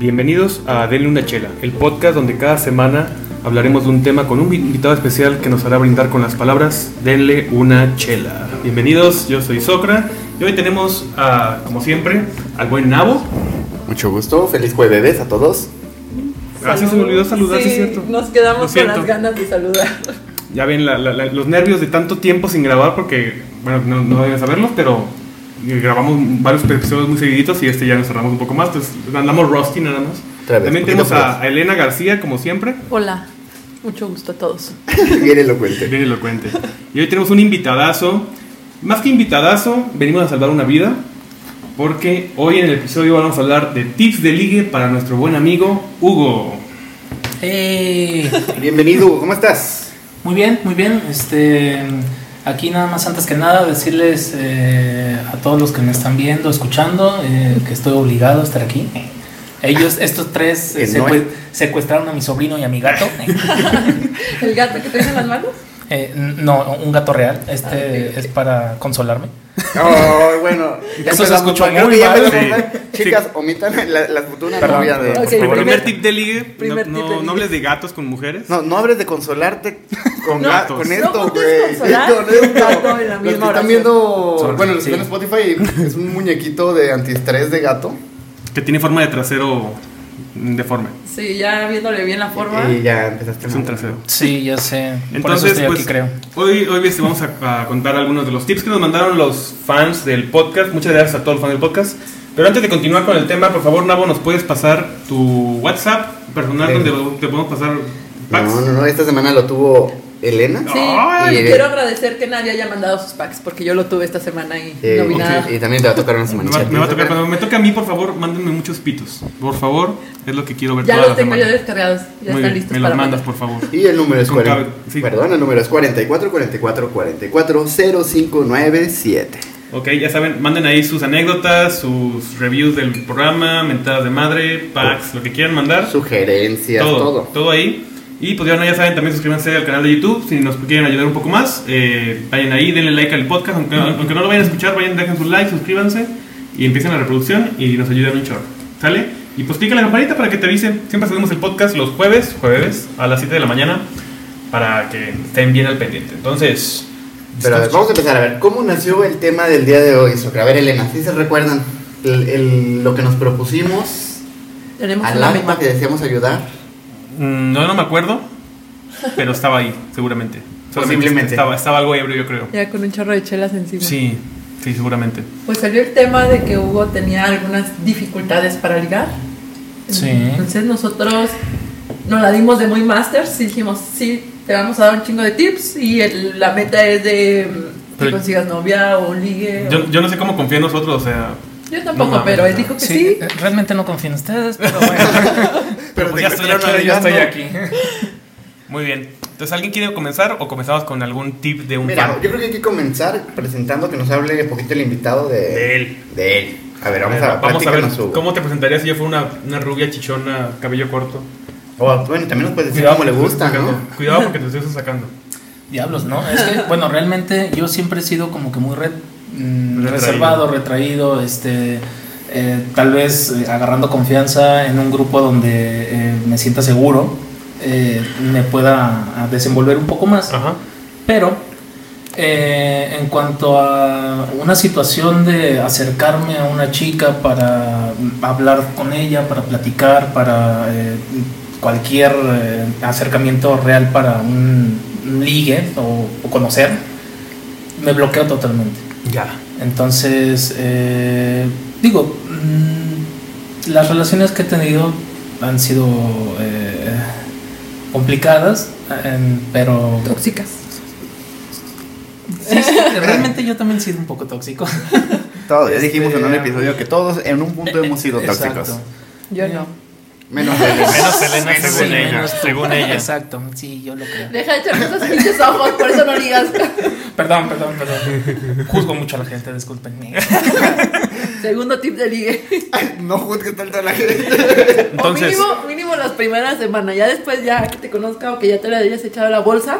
Bienvenidos a Denle una chela, el podcast donde cada semana hablaremos de un tema con un invitado especial que nos hará brindar con las palabras Denle una chela. Bienvenidos, yo soy Socra y hoy tenemos, a, como siempre, al buen Nabo. Mucho gusto, feliz jueves a todos. Ah, sí, se me olvidó saludar, sí, es cierto. Nos Lo quedamos con las ganas de saludar. Ya ven la- la- la- los nervios de tanto tiempo sin grabar porque, bueno, no, no deben saberlo, pero grabamos varios episodios muy seguiditos y este ya nos cerramos un poco más, entonces andamos rusty nada más. Vez, También tenemos a, a Elena García, como siempre, Hola, mucho gusto a todos. Bien elocuente. bien elocuente. Y hoy tenemos un invitadazo, más que invitadazo, venimos a salvar una vida, porque hoy en el episodio vamos a hablar de tips de ligue para nuestro buen amigo Hugo. ¡Hey! Bienvenido, Hugo, ¿cómo estás? Muy bien, muy bien. Este, aquí nada más antes que nada decirles eh, a todos los que me están viendo, escuchando, eh, que estoy obligado a estar aquí. Ellos, estos tres, eh, Que no secue- secuestraron a mi sobrino y a mi gato. ¿El gato que traes en las manos? Eh, no, un gato real. Este Ah, es para consolarme. Oh, bueno, ya Eso se escuchó muy ya mal. Sí. Chicas, omitan la, la futura Perdón, novia de... perdón. Ok, El primer- primer tip de ligue, no, tip no- de ligue. no hables de gatos con mujeres. No, no hables de consolarte con, No, ga- gatos. con esto, güey. consolar Esto, están viendo, bueno, los sí. en Spotify, es un muñequito de antiestrés de gato. Que tiene forma de trasero deforme. Sí, ya viéndole bien la forma. Y ya empezaste Es un trasero. Sí, ya sé. Por eso Entonces, estoy pues, aquí, creo. hoy, hoy les vamos a, a contar algunos de los tips que nos mandaron los fans del podcast. Muchas gracias a todos los fans del podcast. Pero antes de continuar con el tema, por favor, Nabo, ¿nos puedes pasar tu WhatsApp personal Sí. donde te podemos pasar packs? No, no, no, esta semana lo tuvo Elena. Sí, Ay, y quiero agradecer que nadie haya mandado sus packs porque yo lo tuve esta semana y Eh, no vi ok. nada. Y también te va a tocar una Me semana. va, me va a tocar, cuando me toque a mí, por favor, mándenme muchos pitos. Por favor, es lo que quiero ver Ya toda los la tengo semana. yo descargados, ya Muy están bien, listos me los mandas, por favor. Y el número es Con 40, cabe- sí. Perdón, el número es 44 44 44 0597. Ok, ya saben, manden ahí sus anécdotas, sus reviews del programa, mentadas de madre, packs, lo que quieran mandar. Sugerencias, todo, todo. todo, ahí. Y pues ya, no, ya saben, también suscríbanse al canal de YouTube si nos quieren ayudar un poco más. eh, vayan ahí, denle like al podcast, aunque, aunque no lo vayan a escuchar, vayan, dejen su like, suscríbanse y empiecen la reproducción y nos ayudan un chorro. ¿Sale? Y pues clica la campanita para que te avisen. Siempre hacemos el podcast los jueves, jueves a las 7 de la mañana para que estén bien al pendiente. Entonces, Pero a ver, vamos a empezar a ver, ¿cómo nació el tema del día de hoy, Socra? A ver, Elena, si se recuerdan el, el- lo que nos propusimos al una alma meta. que deseamos ayudar? Mm, no, no me acuerdo, pero estaba ahí, seguramente. Solamente Posiblemente. Estaba, estaba algo ebrio, yo creo. Ya con un chorro de chelas encima. Sí, sí, seguramente. Pues salió el tema de que Hugo tenía algunas dificultades para ligar. Sí. Entonces nosotros nos la dimos de muy masters y dijimos, sí, te vamos a dar un chingo de tips y el- la meta es de mm, que Pero- consigas novia o ligue. o- Yo, yo no sé cómo confía en nosotros, o sea... Yo tampoco, no pero él dijo que Sí, sí. eh, realmente no confío en ustedes, pero bueno. Pero pues ya estoy aquí, ya estoy aquí. Muy bien. Entonces, ¿alguien quiere comenzar o comenzamos con algún tip de un Mira, yo creo que hay que comenzar presentando que nos hable un poquito el invitado de, De él. De él. A ver, vamos A ver, a, vamos a ver cómo te presentarías si yo fuera una, una rubia chichona, cabello corto. O, bueno, también nos puedes decir cómo le gusta, ¿no? Cuidado porque te estoy sacando. Diablos, ¿no? Es que, bueno, realmente yo siempre he sido como que muy re- mm, Retraído. reservado, retraído, este, eh, tal vez eh, agarrando confianza en un grupo donde eh, me sienta seguro, eh, me pueda a desenvolver un poco más. Ajá. Pero en cuanto a una situación de acercarme a una chica para hablar con ella, para platicar, para cualquier acercamiento real para un, un ligue o, o conocer, me bloqueo totalmente. Ya. Entonces, eh, digo, mm, las relaciones que he tenido han sido eh, complicadas, em, pero Tóxicas. Sí, sí, realmente yo también he sido un poco tóxico. Todos, ya dijimos en un Este, episodio que todos en un punto hemos sido tóxicos. Exacto. Yo no. Menos Elena. Menos Elena, Sí, según ella. menos tú. Según ella. Exacto, sí, yo lo creo. Deja de echarme esos pinches ojos, por eso no ligas. Perdón, perdón, perdón. Juzgo mucho a la gente, discúlpenme. Segundo tip de ligue. No juzgues tanto a la gente. Entonces, o mínimo, mínimo las primeras semanas. Ya después, ya que te conozca o que ya te la hayas echado a la bolsa,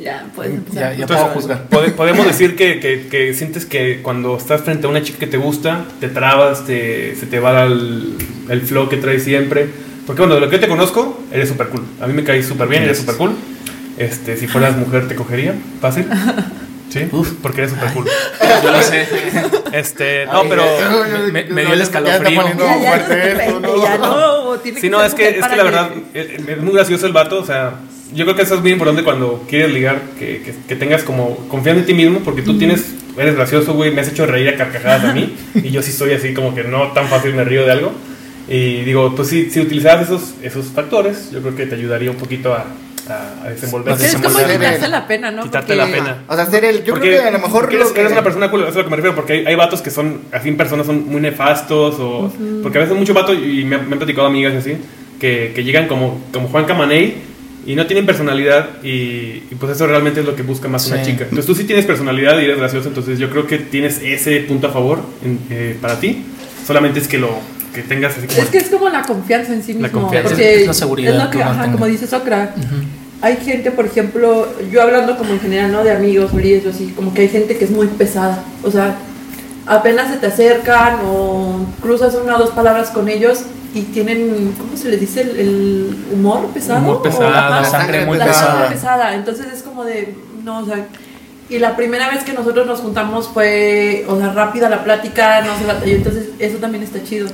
Ya, puedes empezar. Ya, ya Entonces, puedo juzgar. pode- podemos decir que, que- que sientes que cuando estás frente a una chica que te gusta, te trabas, te, se te va el, el flow que traes siempre. Porque bueno, de lo que yo te conozco, eres súper cool. A mí me caes súper bien, eres súper cool. Este, si fueras mujer, te cogería. Fácil. Sí, porque eres súper cool. Yo lo sé. Este, no, Ay, pero. me- me- me dio el escalofrío. Sí, no, es que, es que la verdad es, muy gracioso el vato, o sea, yo creo que eso es muy importante cuando quieres ligar, que, que, que tengas como confianza en ti mismo, porque tú tienes, eres gracioso, güey, me has hecho reír a carcajadas a mí, y yo sí soy así como que no tan fácil me río de algo, y digo, pues sí, si utilizaras esos, esos factores, yo creo que te ayudaría un poquito a, a, a desenvolverte. Es como quitarse la pena, ¿no? Quitarte Porque- la pena. O sea, ser el. Yo porque, creo que a lo mejor. lo eres, que- eres una persona cool, eso es a lo que me refiero, porque hay, hay vatos que son, así en persona, son muy nefastos, o, porque a veces muchos vatos, y me, me han platicado amigas así, que, que llegan como, como Juan Camaney y no tienen personalidad, y, y pues eso realmente es lo que busca más una Sí. chica. Entonces tú sí tienes personalidad y eres gracioso, entonces yo creo que tienes ese punto a favor en- eh, para ti, solamente es que lo que tengas así como... Es que es como la confianza en sí mismo. La confianza. Porque Es la seguridad es lo que ajá, como dice Socra. Hay gente, por ejemplo, yo hablando como en general, ¿no? De amigos, o así, como que hay gente que es muy pesada. O sea, apenas se te acercan o cruzas una o dos palabras con ellos y tienen, ¿cómo se les dice? El, el humor pesado. Humor O- pesado, la sangre muy la pesada. sangre pesada. Entonces es como de, no, o sea, y la primera vez que nosotros nos juntamos fue, o sea, rápida la plática, no se batalló, entonces eso también está chido.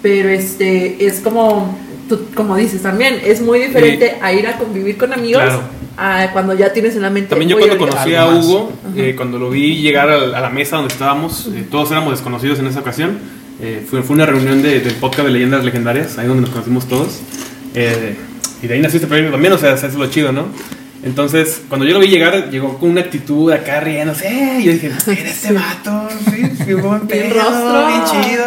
Pero este, es como, tú, como dices también, es muy diferente a ir a convivir con amigos Claro. a cuando ya tienes en la mente. También yo cuando conocí a. Hugo, eh, cuando lo vi llegar a, la mesa donde estábamos, eh, todos éramos desconocidos en esa ocasión. eh, fue, fue una reunión de- del podcast de leyendas legendarias, ahí donde nos conocimos todos. eh, y de ahí nació este proyecto también, o sea, eso es lo chido, ¿no? Entonces, cuando yo lo vi llegar, llegó con una actitud acá riéndose. ¡eh! Y yo dije, mira este vato, sí, qué buen pedo, rostro. bien chido.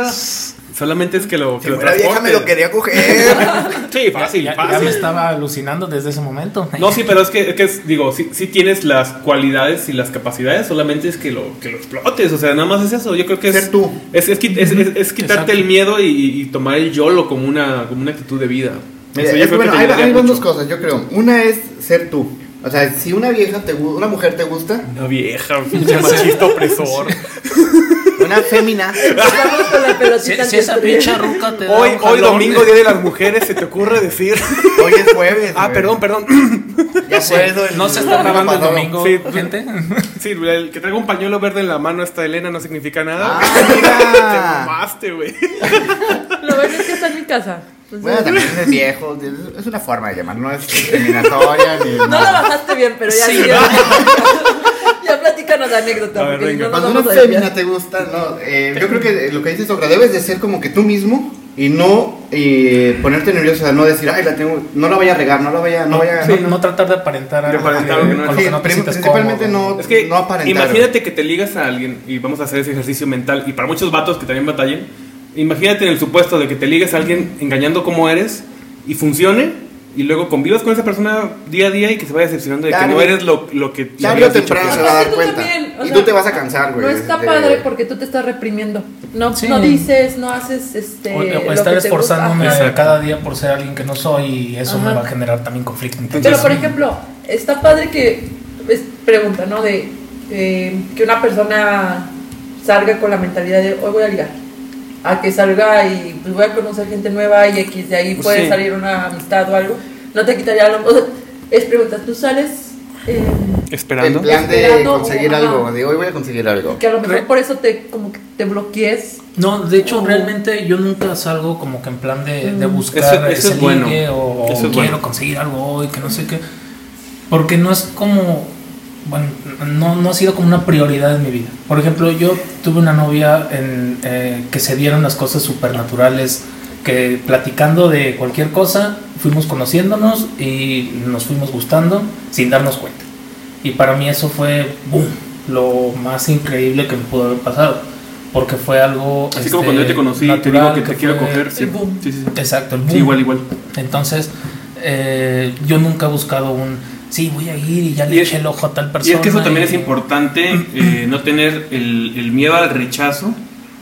Solamente es que lo, que Si lo fuera vieja me lo quería coger. Sí, fácil, Ya, ya fácil. me estaba alucinando desde ese momento. No, sí, pero es que, es que es- digo, sí, sí tienes las cualidades y las capacidades, solamente es que lo, que lo explotes, o sea, nada más es eso, yo creo que es... Ser tú. Es, es, es- es- es quitarte Exacto. el miedo y, y tomar el YOLO como una, como una actitud de vida. Eso yo es creo bueno, que hay, hay dos cosas, yo creo. Una es ser tú. O sea, si una vieja te gu- una mujer te gusta, Una vieja, un machista opresor. una fémina. Empezamos con la Si, pelotita si esa pinche ruca te da Hoy, un hoy jalón, domingo, Día de las Mujeres, se te ocurre decir... Hoy es jueves. ah, güey. perdón, perdón. Ya Sí, el- no se está grabando el domingo, Sí. gente. Sí, el que traiga un pañuelo verde en la mano esta Elena no significa nada. Ah, Te mamaste, güey. Lo bueno es que está en mi casa. Bueno, también es viejo. es- una forma de llamar, no es discriminatoria ni no lo nada. bajaste bien, pero ya Sí, sí. Platícanos la anécdota, A ver, venga. no Cuando una vamos a desviar. fémina te gusta, no, eh, yo creo que lo que dices Socra, debes de ser como que tú mismo y no eh, ponerte sea, no decir, ay, la tengo, no la vaya a regar, no la vaya, no vaya No, no tratar de aparentar algo aparentar algo que no Sí, que no principalmente cómodo. no, Es que no aparentar. imagínate que te ligas a alguien y vamos a hacer ese ejercicio mental y para muchos vatos que también batallen, imagínate en el supuesto de que te ligas a alguien engañando como eres y funcione y luego convivas con esa persona día a día y que se vaya decepcionando de que no eres lo, lo que Tarde o habías dicho temprano se va a dar Tú cuenta. también, y sea, tú te vas a cansar, güey. No está de- padre porque tú te estás reprimiendo. No, Sí. no dices, no haces este. O, o estar esforzándome cada día por ser alguien que no soy y eso Ajá. me va a generar también conflicto. Entonces, Pero por ejemplo, está padre que es pregunta, ¿no? De eh, que una persona salga con la mentalidad de hoy voy a ligar. A que salga y pues voy a conocer gente nueva y X de ahí Pues puede sí. salir una amistad o algo. No te quitaría lo. o sea, es pregunta, tú sales eh, Esperando. En plan de Esperando, conseguir algo, de hoy voy a conseguir algo. que a lo mejor Re- por eso te como que te bloquees. No, de hecho, realmente yo nunca salgo como que en plan de, de Mm. buscar Eso- eso ese es bueno. ligue o, Eso es quiero bueno. conseguir algo hoy, que no sé qué. Porque no es como. Bueno, no, no ha sido como una prioridad en mi vida. Por ejemplo, yo tuve una novia en, eh, que se dieron las cosas supernaturales, que platicando de cualquier cosa, fuimos conociéndonos y nos fuimos gustando sin darnos cuenta. Y para mí eso fue, boom, lo más increíble que me pudo haber pasado. Porque fue algo... Así como este, cuando yo te conocí, te natural, digo que te quiero coger. Sí, boom. sí, sí. Exacto, el boom. Sí, igual, igual. Entonces, eh, yo nunca he buscado un, sí, voy a ir y ya le Y eché el ojo a tal Y persona. es que eso también y- es importante, eh, no tener el, el miedo al rechazo.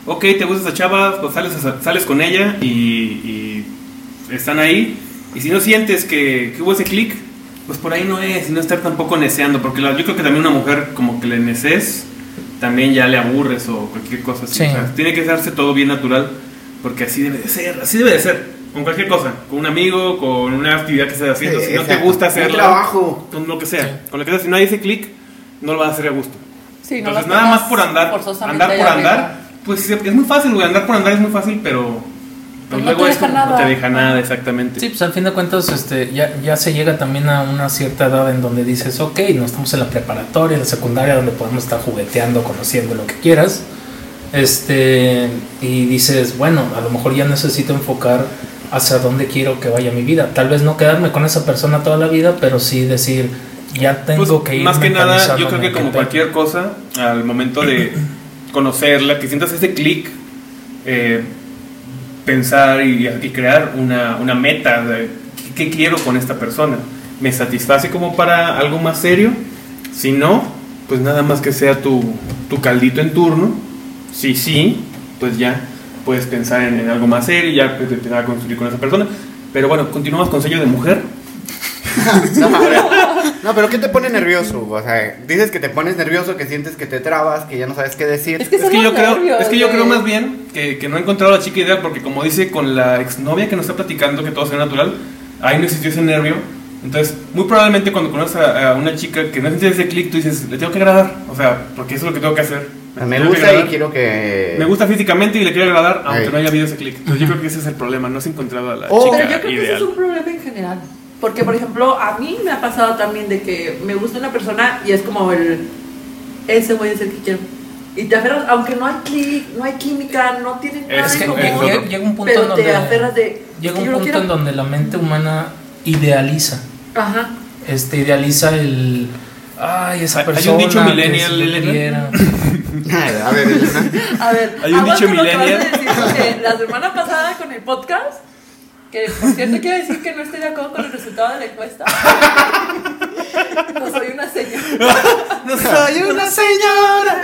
Ok, te gusta esa chava, pues sales, a- sales con ella y, y están ahí. Y si no sientes que, que hubo ese clic, pues por ahí no es, y no estar tampoco neceando, porque la- yo creo que también una mujer como que le neces, también ya le aburres o cualquier cosa así. Sí. O sea, tiene que darse todo bien natural, porque así debe de ser, así debe de ser. Con cualquier cosa, con un amigo, con una actividad que estés haciendo, Sí, si no te gusta hacerlo, trabajo. con lo que sea, con lo que sea, si no hay ese clic, no lo vas a hacer a gusto. Sí, no Entonces, nada más por andar, andar por andar, arriba. pues sí, es muy fácil, güey, andar por andar es muy fácil, pero Pues no luego te es deja como- no nada. te deja nada, exactamente. Sí, pues al fin de cuentas este, ya, ya se llega también a una cierta edad en donde dices, ok, no estamos en la preparatoria, en la secundaria, donde podemos estar jugueteando, conociendo lo que quieras. Este, y dices, bueno, a lo mejor ya necesito enfocar hacia dónde quiero que vaya mi vida. Tal vez no quedarme con esa persona toda la vida, pero sí decir, ya tengo Pues, que ir. más que nada, yo creo que como cualquier cosa, al momento de conocerla, que sientas ese clic, eh, pensar y, y crear una, una meta de qué quiero con esta persona. ¿Me satisface como para algo más serio? Si no, pues nada más que sea tu, tu caldito en turno. Si sí, pues ya puedes pensar en, en algo más serio y ya puedes empezar a construir con esa persona. Pero bueno, continuamos con sello de mujer. No, pero- no, pero ¿qué te pone nervioso? O sea, dices que te pones nervioso, que sientes que te trabas, que ya no sabes qué decir. Es que Es que, yo creo, es que yo creo más bien que, que no he encontrado la chica ideal porque como dice con la exnovia que nos está platicando que todo sea natural, ahí no existió ese nervio. Entonces, muy probablemente cuando conoces a, a una chica que no sientes ese clic, tú dices, le tengo que agradar. O sea, porque eso es lo que tengo que hacer. Me que gusta y agradar. quiero que... Me gusta físicamente y le quiero agradar, aunque Ahí. no haya habido ese clic. Entonces, yo creo que ese es el problema, no has encontrado a la Oh. chica Pero yo creo que ese ideal. es un problema en general. Porque, por ejemplo, a mí me ha pasado también de que me gusta una persona y es como el. Ese güey es el que quiero. Y te aferras, aunque no hay clic, no hay química, no tienen nada Es en que común. es llega, llega un punto pero en donde te aferras de. llega "Yo un punto quiero". en donde la mente humana idealiza Ajá. este idealiza el ay esa Hay- hay un persona dicho que millennial, tuviera. A ver, Elena. A ver, Hay un dicho que millennial. la semana pasada con el podcast, que por cierto quiero decir que no estoy de acuerdo con el resultado de la encuesta. No soy una señora. No soy una señora.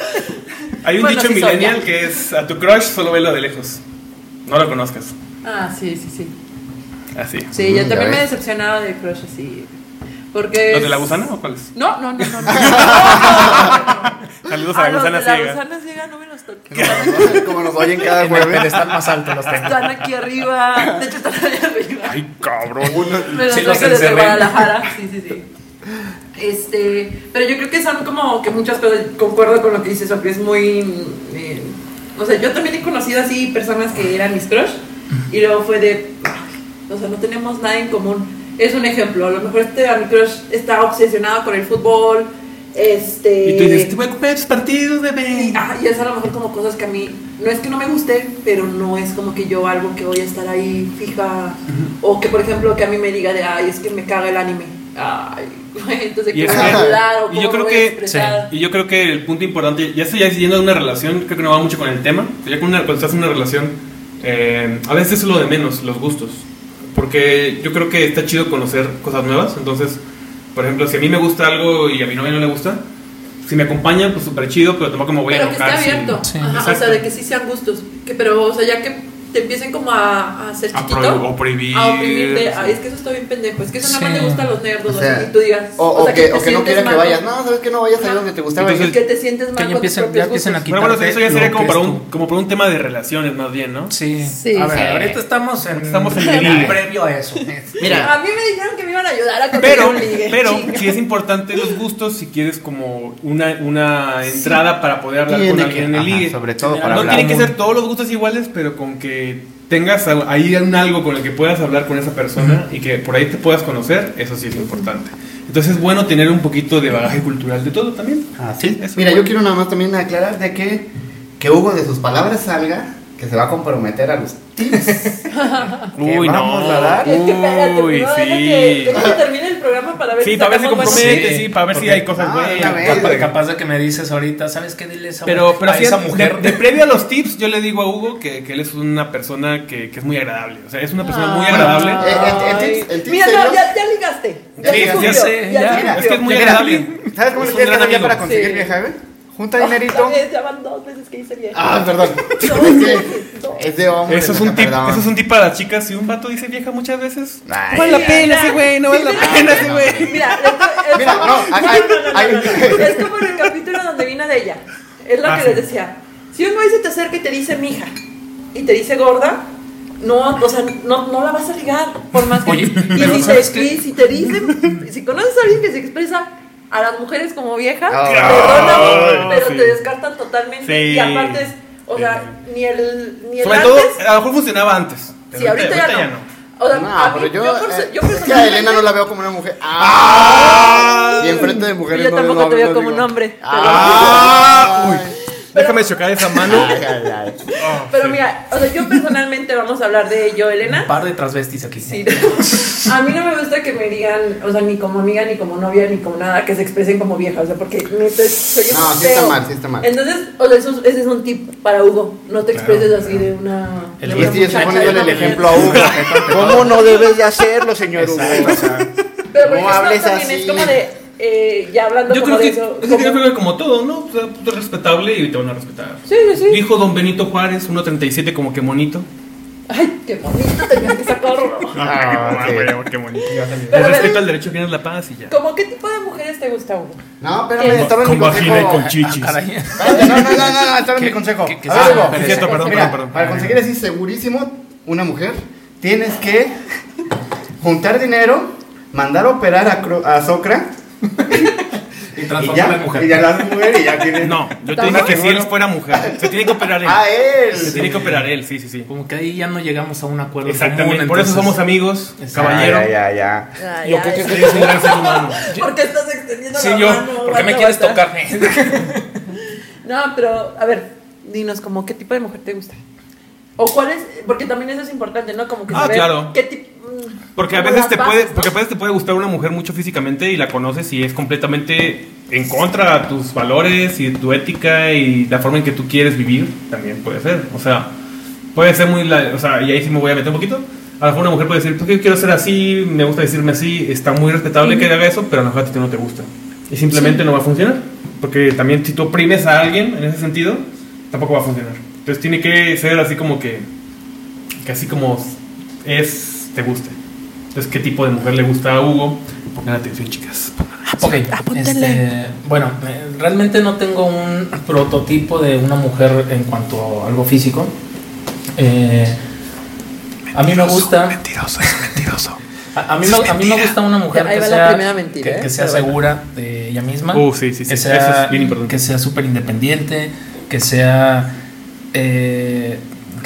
Hay un Bueno, dicho sí millennial que es a tu crush solo velo de lejos. No lo conozcas. Ah, sí, sí, sí. Así. Sí, yo Mm, ya también me he decepcionado de Crush así. Porque. ¿Los de la gusana o cuáles? No, no, no, no. no. Saludos a la los gusana de la ciega. gusana ciega no me los toques. Como nos oyen cada jueves. pedestal más alto los tengo Están aquí arriba. De hecho, están ahí arriba. Ay, cabrón. Me los Sí, los desde. Guadalajara. Sí, sí, sí. Este, pero yo creo que son como que muchas cosas, concuerdo con lo que dice Sofía, es muy... eh, o sea, yo también he conocido así personas que eran mis crush y luego fue de... "Ay, O sea, no tenemos nada en común. Es un ejemplo, a lo mejor este a mi crush está obsesionado con el fútbol, este... Y tú dices, te voy a comprar tus partidos, bebé. Ah, y es a lo mejor como cosas que a mí, no es que no me guste, pero no es como que yo algo que voy a estar ahí fija. O que, por ejemplo, que a mí me diga de, ay, es que me caga el anime. Ay, entonces, Y ¿qué es voy a hablar o y yo creo a que- expresar? Y yo creo que el punto importante, ya estoy ya siguiendo una relación, creo que no va mucho con el tema. Ya con una, cuando estás en una relación, eh, a veces es lo de menos, los gustos. Porque yo creo que está chido conocer cosas nuevas. Entonces, por ejemplo, si a mí me gusta algo y a mi novia no le gusta, si me acompañan, pues súper chido, pero tampoco me voy a Pero que esté enojar. abierto. Sí. Ajá, o sea, de que sí sean gustos. Que, pero, o sea, ya que te empiecen como a, a ser A chiquito. prohibir- o prohibir, A oprimirte. sí. Ay, es que eso está bien pendejo. Es que eso nada más le gusta a los nerdos. O sea, así, y tú digas. O, o sea, que, o que no sientes quiera que vayas. No, sabes que no vayas a donde te gustaba. Entonces, Que te sientes mal que ya empiecen, ya propios empiecen a gustos. Pero bueno, quitarte eso ya sería como para, un, como para un tema de relaciones más bien, ¿no? Sí. Sí, a ver, sí. ahorita estamos en, Estamos en el ligue. previo a eso. Mira. A mí me dijeron que me iban a ayudar a conseguir Pero, un ligue. pero sí es importante los gustos si quieres como una, una entrada para poder hablar con alguien en el ligue. sobre todo No para no tienen que ser todos los gustos iguales, pero con que tengas ahí un algo con el que puedas hablar con esa persona y que por ahí te puedas conocer, eso sí es importante. Entonces es bueno tener un poquito de bagaje cultural de todo también. Ah, sí. Eso Mira, yo quiero nada más también aclarar de que, que Hugo de sus palabras salga que se va a comprometer a los tips. Uy, vamos no. a dar. Es que espérate, Uy, sí. que, termine el programa para ver Sí, si para ver si compromete, sí, para ver si hay cosas Ah, buenas. Capaz, capaz de que me dices ahorita, ¿sabes qué? Dile a esa, Pero, pero a sí, esa mujer. De, previo a los tips, yo le digo a Hugo que, que él es una persona que, que es muy agradable. O sea, es una persona muy agradable. Eh, el- el tips- el tips Mira, no, ya, ya ligaste. Ya, Sí, se ya sé, ya. Es que es muy agradable. ¿Sabes cómo le amigo. para conseguir vieja, güey? Junta dinerito. ya van dos veces que hice bien. Ah, perdón. No, Es de hombre. Eso es, un tip, eso es un tip para las chicas. Si un vato dice vieja muchas veces, Ay, no vale la pena ese güey, no vale la pena ese güey. Mira, Mira, como, no, hay- hay- hay- es como en el capítulo donde vino de ella. Es lo Ah, que sí. les decía. Si un güey se te acerca y te dice mija y te dice gorda, no, o sea, no, no la vas a ligar. Por más que. Oye, y, pero si ¿sabes te, y si te dicen, si conoces a alguien que se expresa a las mujeres como vieja, perdóname, pero sí. te descartan totalmente. Sí. Y aparte es, o sea, ni el, ni el Sobre antes. todo, a lo mejor funcionaba antes. pero Sí, ahorita, ya, no. O sea, No, a mí- pero yo, por- eh, yo es que a Elena no la veo como una mujer. ¡Ah! Y enfrente de mujeres Yo no- tampoco te veo como digo. un hombre. pero- ¡Ah! Uy, Pero- déjame chocar esa mano. Ay, ay, ay. Oh, Pero sí. mira, o sea, yo personalmente vamos a hablar de yo, Un Elena. par de transvestis aquí. Sí. A mí no me gusta que me digan, o sea, ni como amiga, ni como novia, ni como nada, que se expresen como vieja, o sea, porque neta soy un No, sí feo. está mal, sí está mal. Entonces, o sea, eso, ese es un tip para Hugo. No te expreses Claro, así de una. El de una muchacha, poniéndole de el ejemplo a. Hugo. ¿Cómo no debes de hacerlo, señor Hugo? Exacto, o sea, Pero por No ejemplo, hables también así. es como de, eh, ya hablando Yo como creo de que, eso. es que yo creo que como todo, ¿no? O sea, tú eres respetable y te van a respetar. Sí, sí, sí. Dijo don Benito Juárez, 1.37 como que monito. Ay, qué bonito tenías que sacarlo. Ah, sí. qué bonito. Pero El respeto al derecho viene la paz y ya. ¿Cómo qué tipo de mujeres te gusta, Hugo? No, espérame, estaba en mi Con vagina y consejo. con chichis. ah, caray. No, no, no, no, no, estaba en mi ¿Qué- consejo. qué- qué A ver. Pero cierto, perdón, Mira, perdón, perdón. para conseguir así segurísimo una mujer, tienes que juntar dinero, mandar a operar a, a Socra Y ya, en mujer. y ya la mujer y ya tienes. No, yo te dije que si él fuera mujer. Se tiene que operar él. Ah, él. Se tiene que operar él, sí, sí, sí. Como que ahí ya no llegamos a un acuerdo Exactamente. común, Por eso somos amigos, Exacto. caballero. Ya, ya, ya. Ay, Yo ay, creo que. Eres un gran ser humano. ¿Por qué estás extendiendo Sí, la yo. mano? ¿Por qué me quieres tocar? No, pero, a ver, dinos, como, ¿qué tipo de mujer te gusta? O cuál es, porque también eso es importante, ¿no? Como que Ah, saber claro. qué tipo... Porque a veces te puede, porque a veces te puede gustar una mujer mucho físicamente y la conoces y es completamente en contra de tus valores y tu ética y la forma en que tú quieres vivir, también puede ser. O sea, puede ser muy, la- o sea, y ahí sí me voy a meter un poquito. A lo mejor una mujer puede decir, pues yo quiero ser así, me gusta decirme así, está muy respetable que haga eso, pero a lo mejor a ti no te gusta. Y simplemente no va a funcionar. Porque también si tú oprimes a alguien en ese sentido, tampoco va a funcionar. Entonces tiene que ser así como que, que así como es, te guste. Entonces, ¿qué tipo de mujer le gusta a Hugo? Pongan atención, chicas. Ok, este, bueno, eh, realmente no tengo un prototipo de una mujer en cuanto a algo físico. Eh, a mí me gusta. Mentiroso, es mentiroso. A, a mí, me, a mí me gusta una mujer Ahí que va la sea, primera mentira, que, ¿eh? que sea Pero bueno. segura de ella misma. Uh, sí, sí, sí. Que Eso sea, es bien importante. que sea súper independiente, que sea. eh,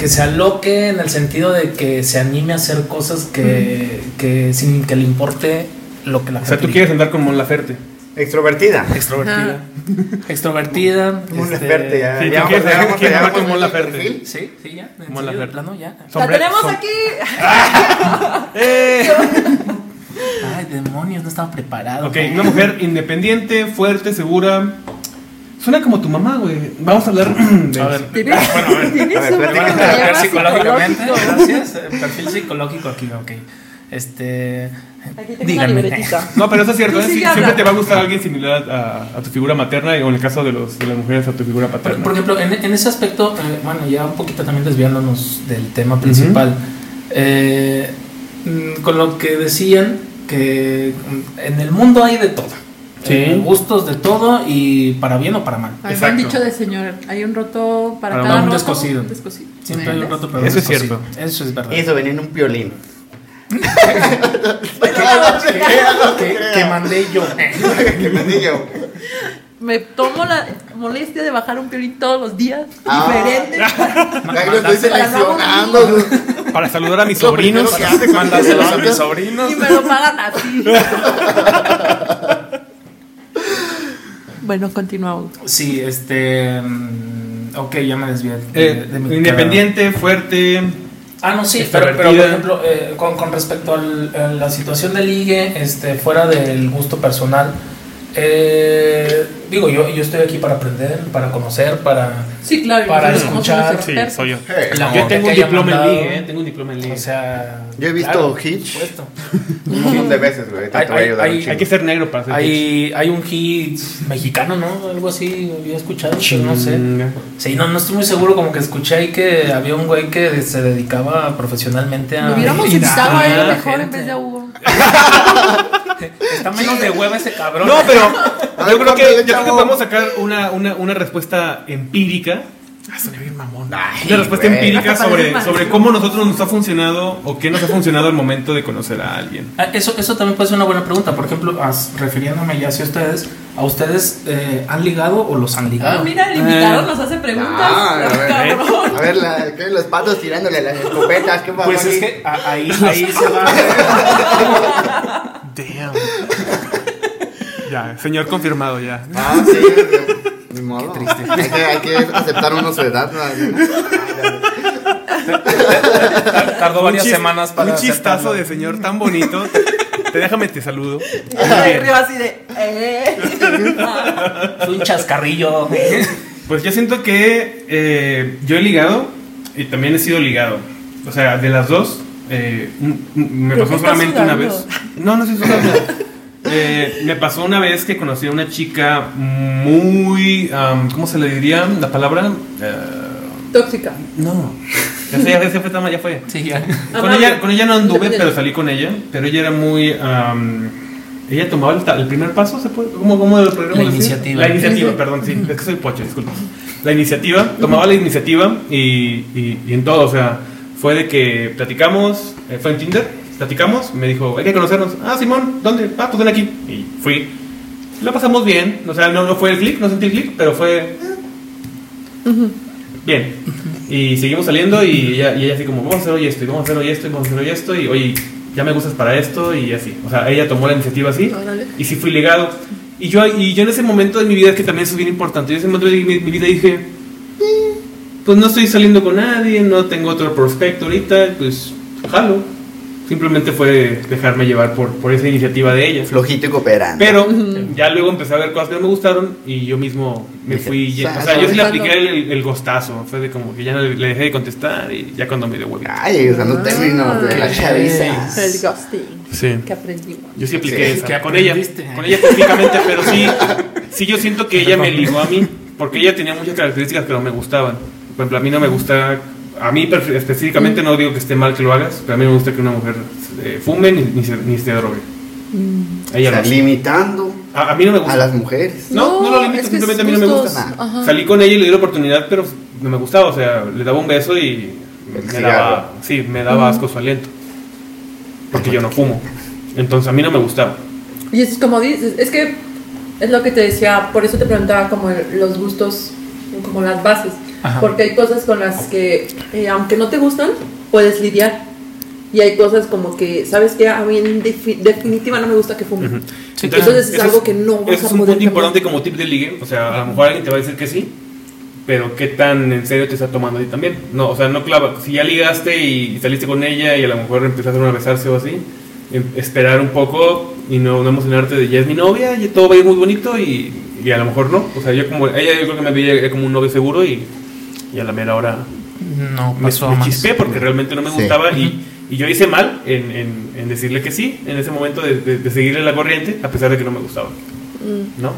que se aloque en el sentido de que se anime a hacer cosas que, que sin que le importe lo que la O sea, gente tú diga. quieres andar con Mon Laferte. Extrovertida. Extrovertida. Extrovertida. Muy este, fuerte, ya. sí, ya Mon Laferte. perfil. Sí, sí, ya. En Como la serio, de Fer- plano, ya. ¡La tenemos som- aquí! ¡Eh! Ay, demonios, no estaba preparado. Ok, una mujer independiente, fuerte, segura. Suena como tu mamá, güey. Vamos a hablar de. A ver. ¿Tienes, Bueno, a ver. ¿tienes A ver, un ver, psicológicamente. psicológico? Gracias. Perfil psicológico aquí, ok. Este. Díganme. No, pero eso es cierto. ¿eh? Sí, siempre te va a gustar alguien similar a, a tu figura materna o en el caso de, los, de las mujeres a tu figura Por, paterna. por ejemplo, en, en ese aspecto, eh, bueno, ya un poquito también desviándonos del tema principal, eh, mm, con lo que decían que en el mundo hay de todo. Sí. Eh, gustos de todo y para bien o para mal. Exacto. dicho de señor, hay un roto para Para cada un roto, descosido. Siempre hay un rato para Eso es cierto. Eso es verdad. Eso venía en un piolín. que, que mandé yo. que me digo. Me tomo la molestia de bajar un piolín todos los días, Ah. diferente. Seleccionando. Para saludar a mis sobrinos. a mis sobrinos. Y me lo pagan así. bueno, continuamos. Sí, este. mm, Ok, ya me desvié. de- Eh, de mi- independiente, fuerte. Ah, no, sí, pero, pero por ejemplo, eh, con, con respecto al- a la situación de ligue, este, fuera del gusto personal, Eh, digo, yo, yo estoy aquí para aprender, para conocer, para, Sí, claro. Para escuchar, Sí, soy yo. Hey, La Yo tengo un diploma en League, ¿eh? Tengo un diploma en League. O sea, Yo he visto claro, Hitch. un montón de veces, güey. Hay- Te voy a ayudar hay- un chingo. Hay que ser negro para hacer Hitch. Hay, hay un hit mexicano, ¿no? Algo así, había escuchado, pero no sé. Sí, no, no estoy muy seguro, como que escuché ahí que había un güey que se dedicaba profesionalmente a... Lo hubiéramos invitado a él la mejor en gente. vez de a Hugo. Está menos de hueva ese cabrón. No, pero A yo ver, creo que, yo creo que podemos sacar una, una, una respuesta empírica. Ah, suena bien mamón. Ay, Una respuesta güey. empírica sobre, sobre cómo nosotros nos ha funcionado o qué nos ha funcionado al momento de conocer a alguien. Ah, Eso, eso también puede ser una buena pregunta. Por ejemplo, as- refiriéndome ya hacia ustedes, ¿a ustedes eh, han ligado o los han ligado? Ah, mira, el invitado Eh. nos hace preguntas. Ah, a. A ver, la, ¿qué? los patos tirándole las escopetas. ¿Qué pasó Pues es que a- ahí, ahí se va. Damn. ya, señor confirmado ya. Ah, sí. Ni modo. triste. Hay que, hay que aceptar uno su edad. ¿no? Tardó varias chis- semanas para. Un chistazo aceptarlo. de señor tan bonito. Te déjame te saludo. Arriba así de. Eh. Es un chascarrillo. Pues yo siento que eh, yo he ligado y también he sido ligado. O sea, de las dos, eh, me pasó solamente una sudando. vez. No, no estoy sudando. Eh, me pasó una vez que conocí a una chica muy. am, ¿Cómo se le diría la palabra? Eh, Tóxica. no. Ya sé, ya, sé, fue, ya fue. Sí, ya. Con ella, con ella no anduve, pero salí con ella. Pero ella era muy. am, ella tomaba el, el primer paso, ¿se puede? ¿Cómo, cómo lo podríamos La decir? iniciativa. La iniciativa, perdón, sí. Es que soy pocho, disculpa. La iniciativa, tomaba la iniciativa y, y, y en todo, o sea, fue de que platicamos, eh, fue en Tinder, platicamos, me dijo, hay que conocernos. Ah, Simón, ¿dónde? Ah, pues ven aquí. Y fui. Lo pasamos bien, o sea, no, no fue el clic, no sentí el clic, pero fue. Bien. Y seguimos saliendo y ella, y ella así como, vamos a hacer hoy esto, y vamos a hacer hoy esto, y vamos a hacer hoy esto, y oye, ya me gustas para esto, y así. O sea, ella tomó la iniciativa así, Órale. y sí fui ligado. Y yo, y yo en ese momento de mi vida, que también eso es bien importante, yo en ese momento de mi, mi vida dije, "Eh, pues no estoy saliendo con nadie, no tengo otro prospecto ahorita, pues jalo. Simplemente fue dejarme llevar por, por esa iniciativa de ella. Flojito y cooperando. Pero ya luego empecé a ver cosas que no me gustaron y yo mismo me fui. ye- "Sa- O sea, yo sí le apliqué el, el, el gostazo. Fue de como que ya no le, le dejé de contestar y ya cuando me dio. Ay, usando Ah, términos de la chaviza. El ghosting. Sí. Que aprendimos. Yo sí apliqué Sí, esa. ¿qué con ella. Con ella específicamente, pero sí, sí yo siento que ella me ligó a mí. Porque ella tenía muchas características que no me gustaban. Por ejemplo, a mí no me gusta. A mí específicamente no digo que esté mal que lo hagas, pero a mí me gusta que una mujer eh, fume ni, ni se, ni se drogue. Ella no. limitando A, a mí no me gusta. a las mujeres. No, no, lo limito, simplemente a mí no me gusta. Ajá. Salí con ella y le di la oportunidad, pero no me gustaba, o sea, le daba un beso y El me cigarro. daba, sí, me daba asco su aliento. Porque yo no fumo. Entonces a mí no me gustaba. Y es como dices, es que es lo que te decía, por eso te preguntaba como los gustos, como las bases. Ajá. Porque hay cosas con las que, eh, aunque no te gustan, puedes lidiar. Y hay cosas como que, ¿sabes qué? A mí en defi- definitiva no me gusta que fumen. Ujú. Sí, Entonces es eso algo que no vas eso a es un poder punto importante cambiar. como tip de ligue. O sea, a lo mejor alguien te va a decir que sí, pero qué tan en serio te está tomando a ti también. No, o sea, no clava. Si ya ligaste y saliste con ella y a lo mejor empezaron a besarse o así, em- esperar un poco y no, no emocionarte de ya es mi novia, y todo va a ir muy bonito y, y a lo mejor no. O sea, yo como, ella yo creo que me veía como un novio seguro y, y a la mera hora No me, pasó me chispé porque realmente no me Sí. gustaba y, y yo hice mal en, en, en decirle que sí en ese momento de, de- de seguirle la corriente a pesar de que no me gustaba, Mm. ¿no?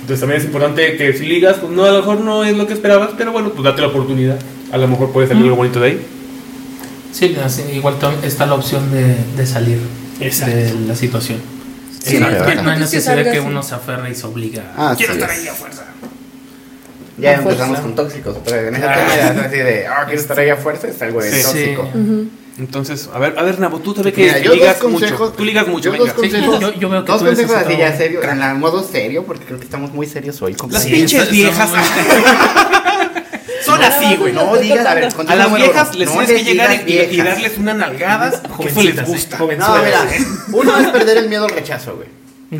Entonces también es importante que si ligas, pues no, a lo mejor no es lo que esperabas, pero bueno, pues date la oportunidad. A lo mejor puede salir algo bonito de ahí. Sí, así, igual está la opción de, de salir Exacto. de la situación. Sí, no, no, es de que uno se aferre y se obliga. Ah, Quiero sí. estar ahí a fuerza. Ya A fuerza. empezamos con tóxicos. Pero en ese Ah. es así de, ah, quiero estar ahí a fuerza, es algo de Sí. tóxico. Sí. Ujú. Entonces, a ver, a ver, Nabo, tú sabes que, Mira, que yo ligas dos mucho. consejos. Tú ligas mucho, yo dos venga. Sí, consejos. yo- yo veo que dos tú consejos así ya serio, en la modo serio, porque creo que estamos muy serios hoy. Las. Sí, pinches viejas son así, güey. No digas, a ver, A las viejas les tienes que llegar y, darles una nalgada que eso les Jovencitas, ¿eh? gusta. No, mira, uno es perder el miedo al rechazo, güey.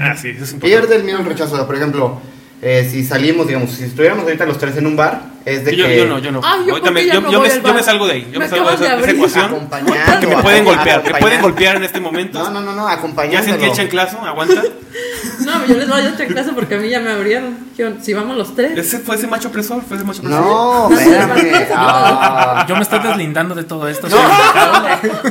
Ah, sí, eso es importante. Pierde el miedo al rechazo. Por ejemplo, eh, si salimos, digamos, si estuviéramos ahorita los tres en un bar, es de Yo, que... yo no, yo no. Ah, yo Ahorita me, porque ya yo, no yo me, yo salgo de ahí. Yo me, Me salgo de esa, de esa ecuación. Acompañando. Que me pueden golpear, me pueden golpear en este momento. No, no, no, no, Ya acompañándolo. sentí el chanclazo, aguanta. No, yo les voy a echar clase porque a mí ya me abrieron. Si vamos los tres. Ese fue ese macho opresor, fue ese macho opresor. No, espérame. Yo me estoy deslindando de todo esto.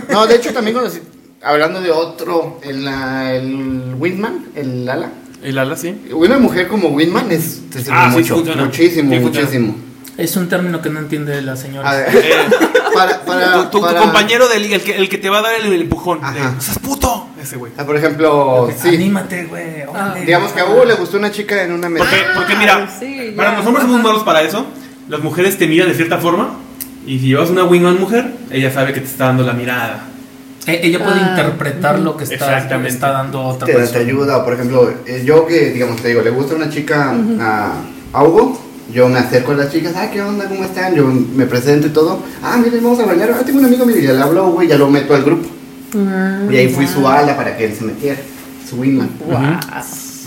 No. de hecho también conocí, hablando de otro, en la, el Windman, el ala. El ala, sí. Una mujer como Windman es, te sirve Ah, sí, mucho, funciona. muchísimo, Sí, funciona. muchísimo. Es un término que no entiende la A señora. ver, Eh, para, para, tu, tu- tu para- compañero del el que, el que te va a dar el, el empujón. Ajá. de, "No seas puto! Ese güey. Ah, por ejemplo, sí, Anímate, güey. órale. digamos que a Hugo le gustó una chica en una mesa. Porque, porque mira, sí, para los hombres somos malos para eso. Las mujeres te miran de cierta forma. Y si llevas una wingman mujer, ella sabe que te está dando la mirada. Eh, Ella puede Ah, interpretar lo que está, Exactamente. está dando otra te, te persona. ayuda, o por ejemplo, eh, yo que, digamos, te digo, le gusta una chica a, a Hugo, yo me acerco a las chicas, ah, ¿qué onda? ¿Cómo están? Yo me presento y todo, ah, miren, vamos a bailar, ah, tengo un amigo, mire, ya le hablo a Hugo y ya lo meto al grupo. Mm, Y ahí fui su ala para que él se metiera, su wingman.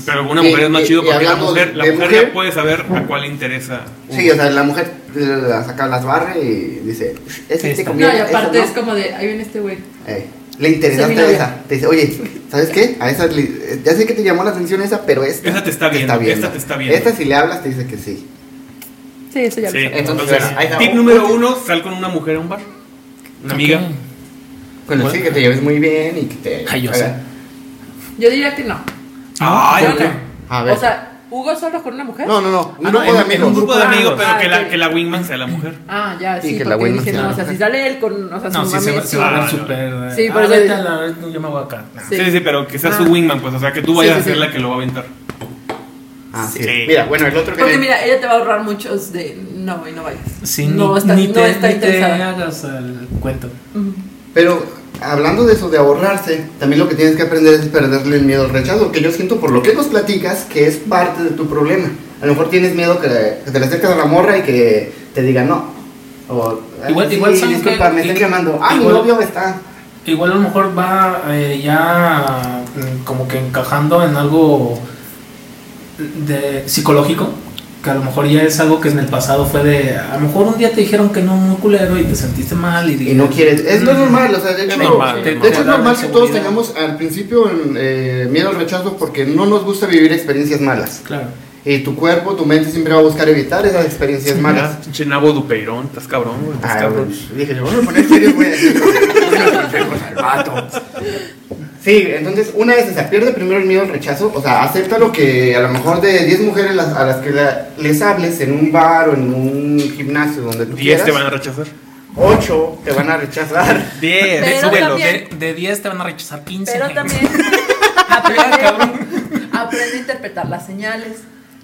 Pero una Y- mujer es más y- chido y porque la mujer, la mujer, mujer- ya puede saber a cuál le interesa. Sí, o sea, la mujer eh, la saca las barras y dice, ese Sí, te está. No, conviene, y aparte esa es no". como de, ahí viene este güey. Eh, le interesa Esa es mi a esa. Te dice, oye, ¿sabes qué? A esa, le- ya sé que te llamó la atención esa, pero esta. Esa te está viendo, esta te está viendo. Esta, si le hablas, te dice que sí. Sí, eso ya Sí, lo sé. Entonces, entonces, tip número uno, sal con una mujer a un bar. Una amiga. Ok. Con el Bueno. sí, que te lleves muy bien y que te. Ay, yo sé. Yo diría que no. Ay, No, ok. no. A ver. O sea, ¿Hugo solo con una mujer? no, no, no. Un Ah, no, grupo en- de amigos. Un grupo de Ah, amigos, pero ah, que la, que la wingman sea la mujer. Ah, ya, Sí, sí, que la dije, sea no, la o sea, si sale él con, o sea, No, su sí, mami, se, va- sí. se va a ver Ah, no. súper. eh, Sí, ah, por la- yo me voy acá. Sí. Sí, sí, pero que sea Ah. su wingman, pues, o sea, que tú vayas Sí, a ser sí. la que lo va a aventar. Ah, sí. Sí. Mira, bueno, el otro que. Porque le- mira, ella te va a ahorrar muchos de no, y no vayas. Sí, no ni, está, ni no te, está ni te interesada. hagas el cuento. Pero hablando de eso, de ahorrarse, también lo que tienes que aprender es perderle el miedo al rechazo, que yo siento por lo que nos platicas que es parte de tu problema. A lo mejor tienes miedo que, que te le acerques a la morra y que te diga no. O, Igual- "Ay, igual sí, saben disculpa, que- me están llamando. Ah, mi novio está. Igual a lo mejor va eh, ya mm, como que encajando en algo de psicológico, que a lo mejor ya es algo que en el pasado fue de, a lo mejor un día te dijeron que no muy culero y te sentiste mal y, Y no quieres. Es lo Mm. normal, o sea, de hecho, Es normal. de hecho es normal que todos tengamos al principio eh, miedo al rechazo porque no nos gusta vivir experiencias malas. Claro. Y tu cuervo, tu mente siempre va a buscar evitar esas experiencias malas. Pinche nabo dupeirón, estás cabrón, güey. Estás Ah, cabrón. pues, dije, yo voy a poner serio, voy a decir al vato. Sí, entonces una vez se pierde primero el miedo al rechazo, o sea, acepta lo que a lo mejor de 10 mujeres las- a las que la- les hables en un bar o en un gimnasio donde tú 10 quieras, te van a rechazar. 8 te van a rechazar. 10, Pero súbelo. también- De, de 10 te van a rechazar 15. Pero también aprende, aprende a interpretar las señales.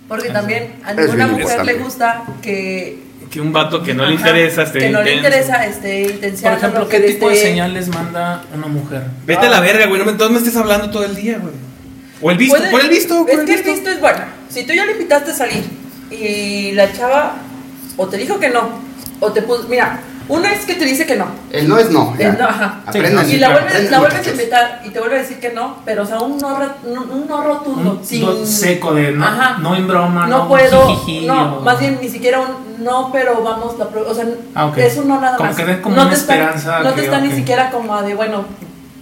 Porque también a ninguna mujer le gusta que, Que un vato que no le Ajá, interesa esté que no le intenso. interesa esté Por intenciando ejemplo, lo ¿qué tipo de esté- señales manda una mujer? Vete a la verga, güey. No me, entonces me estés hablando todo el día, güey. O el visto, Puede- por el visto, por Es el que el visto. visto es bueno. Si tú ya le invitaste a salir y la chava o te dijo que no, o te puso. Mira, una es que te dice que no. El no es no. El no, ajá. Aprendan. Sí, y la claro. vuelves, la vuelves a invitar y te vuelve a decir que no, pero o sea, un no, ro- un, no rotundo. Un sin, seco de no, Ajá. no en broma, no, no, puedo, jijiji, no, o- más bien ni siquiera un no, pero vamos, la o sea, Ah, es un no nada Como más. que como no una te está- esperanza no te está ni siquiera como de, bueno,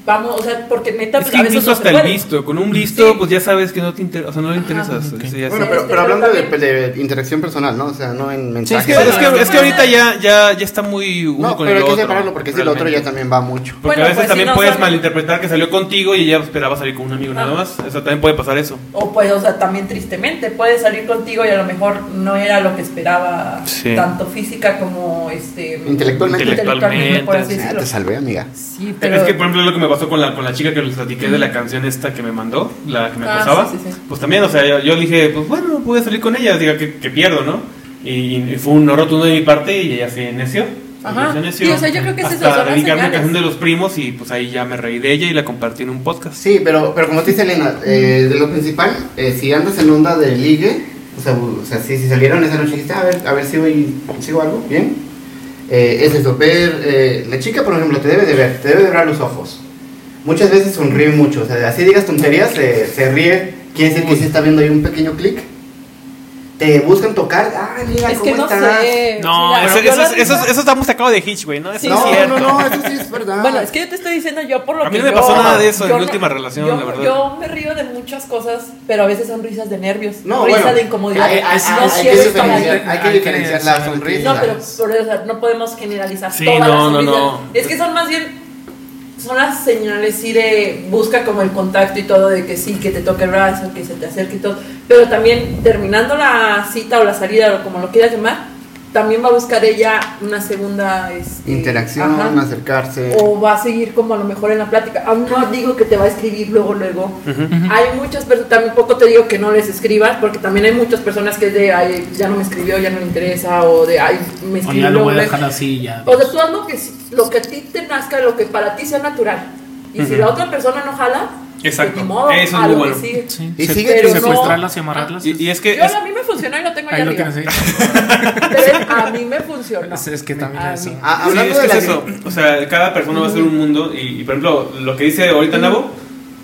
vamos, o sea, porque neta, Es pues, que a veces incluso no se hasta el puede. visto. Con un visto, Sí. pues ya sabes que no te interesa. O sea, no le Ajá. interesas. Ok. Ese ya Bueno, pero, pero hablando de, también- de interacción personal, ¿no? O sea, no en Sí, es mensajes. que, Bueno, es, que, es que ahorita ya, ya, ya está muy uno no, con pero el hay que otro. separarlo porque si el otro ya realmente. también va mucho. Porque Bueno, a veces pues, también si no puedes son- malinterpretar que salió contigo y ella esperaba salir con un amigo nada Ah. más. Eso también puede pasar eso. O pues, o sea, también tristemente, puede salir contigo y a lo mejor no era lo que esperaba, Sí. tanto física como este Intelectualmente. intelectualmente, por así Ah, decirlo. te salvé, amiga. Sí, pero Es que, por ejemplo, lo que me pasó con la, con la chica que les platiqué de la canción esta que me mandó, la que me Ah, pasaba. sí, sí, sí. Pues también, o sea, yo, yo dije, pues bueno, pude salir con ella, diga que, que pierdo, ¿no? Y, y fue un no rotundo de mi parte y ella se neció. Ajá. Se neció Sí, o sea, yo creo que esas hasta las dedicarme a canción de los primos y pues ahí ya me reí de ella y la compartí en un podcast. Sí, pero, pero como te dice Elena, eh, de lo principal, eh, si andas en onda de ligue, o sea, o sea si, si salieron esa noche y dijiste, a ver, a ver si hoy sigo algo, bien, eh, es eso, ver, eh, la chica, por ejemplo, te debe de ver, te debe de ver a los ojos. Muchas veces sonríe mucho, o sea, así digas tonterías, se, se ríe, quiere decir que sí está viendo ahí un pequeño clic. te buscan tocar. Ah, mira, Es ¿cómo que no estás? sé. No, Mira, eso, eso, eso, eso, eso está muy sacado de Hitch, güey, ¿no? Eso Sí, no es No, cierto. no, no, eso sí es verdad. Bueno, es que yo te estoy diciendo yo por lo A mí que no me yo- pasó nada de eso en mi no- última relación, yo, la verdad. Yo me río de muchas cosas, pero a veces son risas de nervios, No, risa bueno, de incomodidad. hay, hay- no hay- hay que diferenciar, hay que Hay que diferenciar la sonrisa. No, pero por eso, o sea, no podemos generalizar Sí, todas no, las no, sonrisas. no. Es que son más bien son las señales sí de busca como el contacto y todo de que sí, que te toque el brazo, que se te acerque y todo, pero también terminando la cita o la salida o como lo quieras llamar, también va a buscar ella una segunda este, Interacción, ajá, acercarse. o va a seguir como a lo mejor en la plática. Aún no digo que te va a escribir luego, luego. Hay muchas personas, tampoco te digo que no les escribas, porque también hay muchas personas que es de, ay, ya no me escribió, ya no le interesa, o de, ay, me O escribió. ya lo voy a dejar así ya. o sea, tú haz lo que, lo que a ti te nazca, lo que para ti sea natural. Y si Ujú. la otra persona no jala, Exacto. pues modo, Eso es muy lo que bueno. sigue. Sí, Y sigue- Pero no- secuestrarlas y amarrarlas. Y, y es que Yo, es- a mí me funcionó y lo tengo Ahí allá lo tienes ahí. Pero a mí me funcionó. Es, es que también A eso. mí- Ah, Sí, hablando es que de es la eso. O sea, cada persona va a ser un mundo. Y, y, por ejemplo, lo que dice ahorita Nabo,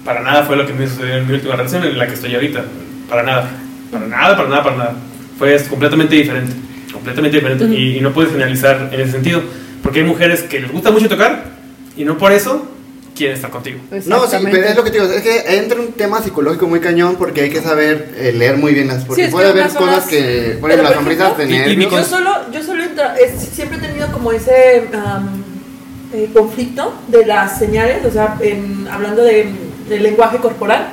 para nada fue lo que me sucedió en mi última relación, en la que estoy ahorita. Para nada. Para nada, para nada, para nada. Fue completamente diferente. Completamente diferente. Y, y no puedes generalizar en ese sentido. Porque hay mujeres que les gusta mucho tocar y no por eso quieren estar contigo. No, sí, pero es lo que te digo, es que entra un tema psicológico muy cañón porque hay que saber eh, leer muy bien las, porque Sí, puede haber cosas que ponen Pero, las sonrisas de nervios. Yo solo, yo solo entra- es- siempre he tenido como ese am, eh, conflicto de las señales, o sea, en- hablando de, del lenguaje corporal,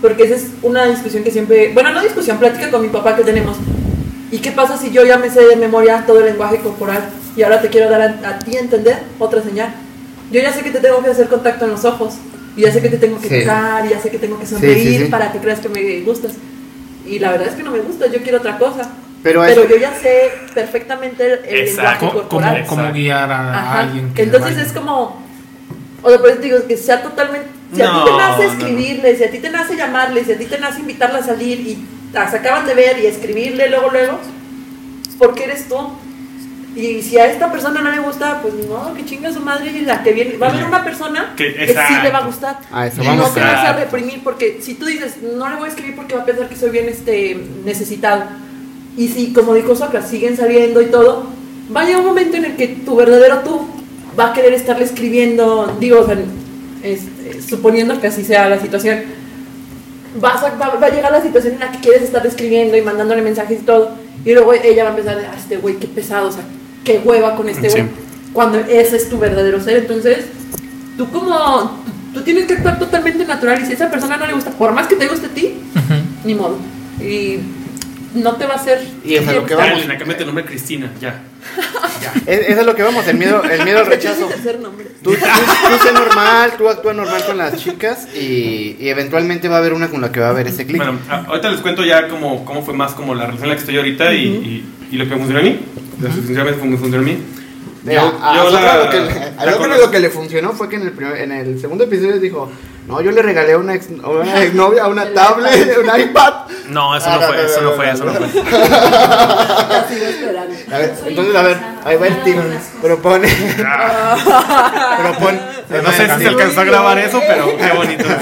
porque esa es una discusión que siempre, bueno, no discusión, plática con mi papá que tenemos. ¿Y qué pasa si yo ya me sé de memoria todo el lenguaje corporal y ahora te quiero dar a, a ti a entender otra señal? Yo ya sé que te tengo que hacer contacto en los ojos, y ya sé que te tengo que Sí. tocar, y ya sé que tengo que sonreír sí, sí. para que creas que me gustas. Y la verdad es que no me gusta, yo quiero otra cosa. Pero, Pero yo ya sé perfectamente el, lenguaje corporal. como guiar a, Ajá. alguien que Entonces vaya. es como. O sea, por eso te digo que sea totalmente. Si a ti te No, nace no, no. escribirle, si a ti te nace llamarle, si a ti te nace invitarla a salir y se acaban de ver y escribirle luego, luego, porque eres tú. Y si a esta persona no le gusta, pues modo, que chinga su madre y la que viene. Va a haber una persona Que- que, sí le va a gustar. A eso y vamos. no te vas a reprimir porque si tú dices, no le voy a escribir porque va a pensar que soy bien este, necesitado. Y si, como dijo Socrates, siguen saliendo y todo, va a llegar un momento en el que tu verdadero tú va a querer estarle escribiendo, digo, o sea, este, suponiendo que así sea la situación, vas a- va, va a llegar la situación en la que quieres estar escribiendo y mandándole mensajes y todo, y luego ella va a empezar de, ah, este güey, qué pesado, o sea, qué hueva con este Sí. güey, cuando ese es tu verdadero ser, entonces, tú como, tú tienes que actuar totalmente natural, y si a esa persona no le gusta, por más que te guste a ti, Ujú. ni modo, y no te va a hacer... Y es a lo que Dale, vamos. Elena, cámbiate el nombre Cristina, ya. Es, eso es lo que vamos, el miedo, el miedo al rechazo. Es. Tú, tú, tú sé normal, tú actúa normal con las chicas y, y eventualmente va a haber una con la que va a haber ese clic. Bueno, ahorita les cuento ya cómo, cómo fue más como la relación en la que estoy ahorita y, y, y lo que me funcionó a mí. Sinceramente fue- me funcionó a mí. Yo- a, yo a Sokra la- lo que, a conozco. lo que le funcionó fue que en el, primer- en el segundo episodio dijo, no, yo le regalé a una, ex, a una exnovia una tablet, un iPad. No, eso Ah, no no, fue, no, eso no, no fue, eso no. fue. A ver, entonces, a ver, ahí va el team, propone, propone. No sé si se alcanzó a grabar eso, pero qué bonito.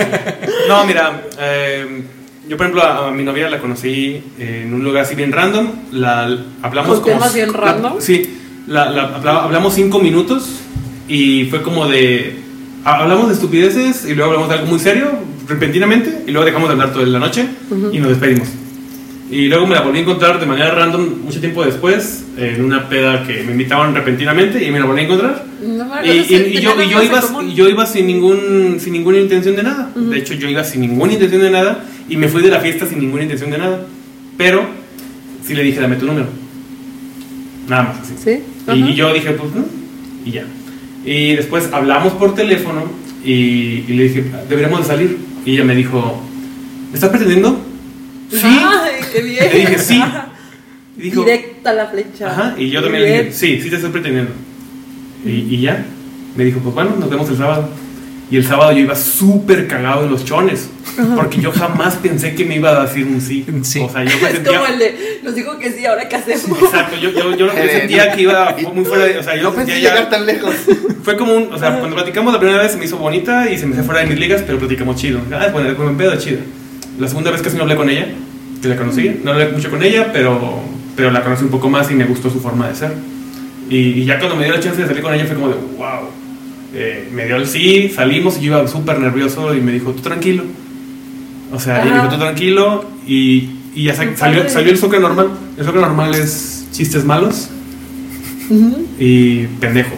No, mira, eh, yo por ejemplo a, a mi novia la conocí en un lugar así bien random. La hablamos ¿Con como temas bien la- random? sí, la, la- habla- hablamos cinco minutos y fue como de ha- hablamos de estupideces y luego hablamos de algo muy serio repentinamente y luego dejamos de hablar toda la noche y nos despedimos. Y luego me la volví a encontrar de manera random mucho tiempo después en una peda que me invitaban repentinamente y me la volví a encontrar. No Y, y- y yo, y yo iba, yo iba sin, ningún, sin ninguna intención de nada. De hecho, yo iba sin ninguna intención de nada y me fui de la fiesta sin ninguna intención de nada. Pero sí le dije, dame tu número. Nada más así. Sí. Y, ajá. y yo dije, pues no, y ya. Y después hablamos por teléfono y, y le dije, deberíamos de salir. Y ella me dijo, ¿me estás pretendiendo? Sí. Ay, qué bien. Le dije, sí. Y dijo, Directa la flecha. Ajá, y yo también le dije, bien. sí, sí te estoy pretendiendo. Y, y ya, me dijo, pues bueno, nos vemos el sábado. Y el sábado yo iba súper cagado en los chones, porque yo jamás pensé que me iba a decir un sí. Sí. O sea, yo me Es sentía... como el de, nos dijo que sí, ahora qué hacemos. Exacto, yo, yo, yo, yo sentía que iba muy fuera de... O sea, yo No pensé ya- llegar tan lejos. Fue como un... O sea, cuando platicamos la primera vez se me hizo bonita y se me fue fuera de mis ligas, pero platicamos chido. Ah, bueno, el buen pedo chido. La segunda vez casi no hablé con ella que la conocí. No hablé mucho con ella, pero, pero la conocí un poco más y me gustó su forma de ser. Y, y ya cuando me dio la chance de salir con ella fue como de, wow. Eh, me dio el sí, salimos y yo iba súper nervioso y me dijo, tú tranquilo. O sea, y me dijo, Ajá. tú tranquilo. Y, y ya sa- salió, salió el Zócalo normal. El Zócalo normal es chistes malos y pendejo.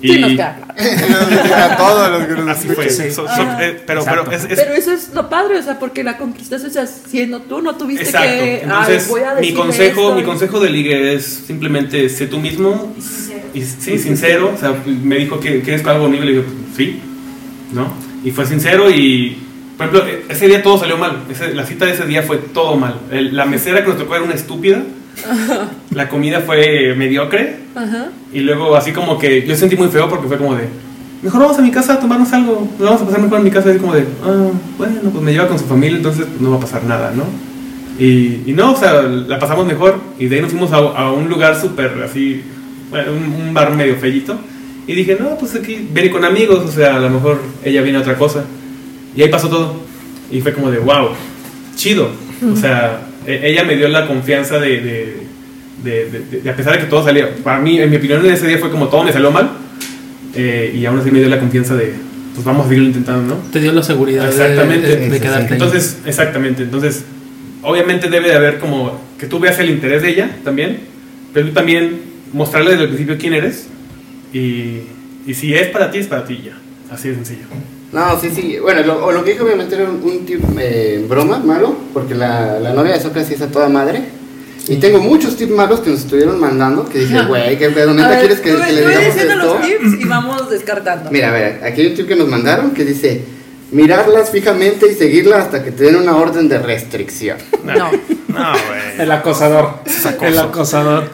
Y Sí, nos queda claro. A todos los que nos así fue. Sí. So- so- Ajá. eh, pero pero es, es- Pero eso es lo padre, o sea, porque la conquistaste o sea, siendo tú, no tuviste Exacto. que. "Ay, Entonces, voy a mi consejo, esto", mi y- consejo de ligue es simplemente sé tú mismo. Y, sí, sincero. O sea, me dijo que quieres algo conmigo y le digo, sí, ¿no? Y fue sincero y, por ejemplo, e- ese día todo salió mal. Ese- la cita de ese día fue todo mal. El- la mesera que nos tocó era una estúpida. La comida fue mediocre. Ajá. Y luego así como que yo sentí muy feo porque fue como de, mejor vamos a mi casa a tomarnos algo, lo vamos a pasar mejor en mi casa, así como de, ah, bueno, pues me lleva con su familia, entonces no va a pasar nada, ¿no? Y, y no, o sea, la pasamos mejor y de ahí nos fuimos a, a un lugar súper así, bueno, un, un bar medio fellito. Y dije, no, pues aquí viene con amigos, o sea, a lo mejor ella viene a otra cosa. Y ahí pasó todo. Y fue como de, wow, chido. O sea, ella me dio la confianza de, de, de- de- de- a pesar de que todo salía, para mí, en mi opinión, en ese día fue como todo me salió mal. eh, y aún así me dio la confianza de, pues vamos a seguirlo intentando, ¿no? Te dio la seguridad de- Exactamente. de, quedarte ahí. Entonces, exactamente. Entonces, obviamente debe de haber como que tú veas el interés de ella también, pero tú también mostrarle desde el principio quién eres. Y, y si es para ti, es para ti ya. Así de sencillo. No, sí, sí. Bueno, lo, o lo que dije obviamente era un, un tip eh, broma malo, porque la, la novia de Sócrates sí es a toda madre. Y tengo muchos tips malos que nos estuvieron mandando, que dije, güey, ¿qué pedo? ¿Neta quieres que, tú- que le digamos diciendo esto? los tips y vamos descartando. Mira, a ver, aquí hay un tip que nos mandaron que dice, mirarlas fijamente y seguirlas hasta que te den una orden de restricción. No. No, güey. El acosador. El acosador.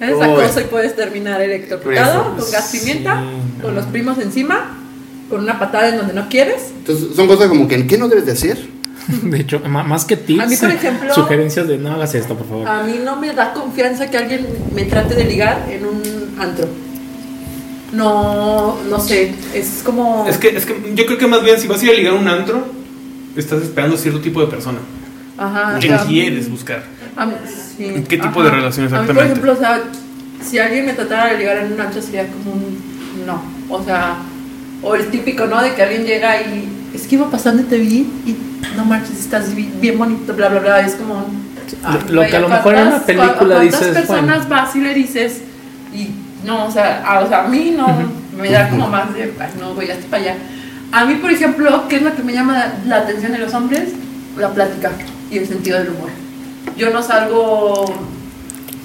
Eres Uy. acoso y puedes terminar electrocutado, Por eso. con gas pimienta, Sí, con no. los primos encima, con una patada en donde no quieres. Entonces, son cosas como que, ¿qué no debes de hacer? De hecho, más que tips, A mí, por ejemplo- sugerencias de no hagas esto, por favor. A mí no me da confianza que alguien me trate de ligar en un antro. No, no sé, es como... Es que, es que yo creo que más bien si vas a ir a ligar a un antro, estás esperando cierto tipo de persona. Ajá, ¿Qué o sea, quieres buscar? a mí- sí, ¿Qué tipo de relación A mí, por exactamente? ejemplo, o sea, si alguien me tratara de ligar en un antro sería como un no. O sea, o el típico, ¿no? De que alguien llega y es que iba pasando y te vi y no manches, estás bi- bien bonito, bla, bla, bla. Es como... Lo güey, que a lo ¿a mejor en una película a cuántas dices, personas vas y le dices y no, o sea, a, o sea, a mí no me da como más de, ay, no, voy hasta para allá. A mí, por ejemplo, ¿qué es lo que me llama la atención de los hombres? La plática y el sentido del humor. Yo no salgo,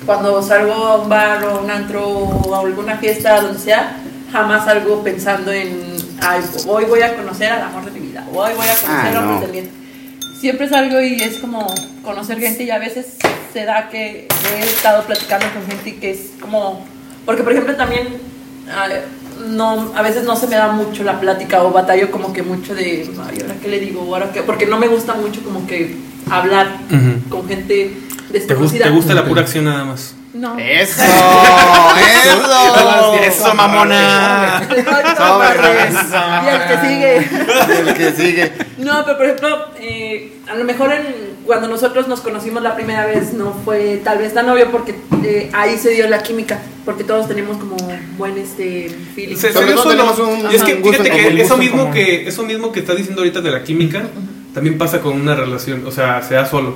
cuando salgo a un bar o un antro o a alguna fiesta, donde sea, jamás salgo pensando en, ay, hoy voy a conocer al amor de mi vida, hoy voy a conocer al hombre del bien. Siempre salgo y es como conocer gente y a veces se da que he estado platicando con gente que es como, porque por ejemplo también no, a veces no se me da mucho la plática o batallo como que mucho de, ay, ¿ahora qué le digo? ¿Ahora qué? Porque no me gusta mucho como que hablar Ujú. con gente ¿Te, gus- desconocida. te gusta la pura acción nada más? No. ¡Eso! ¡Eso! ¡Eso, mamona! Y el que sigue. El que sigue. No, pero por ejemplo, eh, a lo mejor en, cuando nosotros nos conocimos la primera vez no fue tal vez tan obvio porque eh, ahí se dio la química, porque todos tenemos como buen este feeling. Se- Sobre se dio todo solo. tenemos un- Y es que fíjate que eso mismo común. que eso mismo que estás diciendo ahorita de la química también pasa con una relación, o sea, se da solo.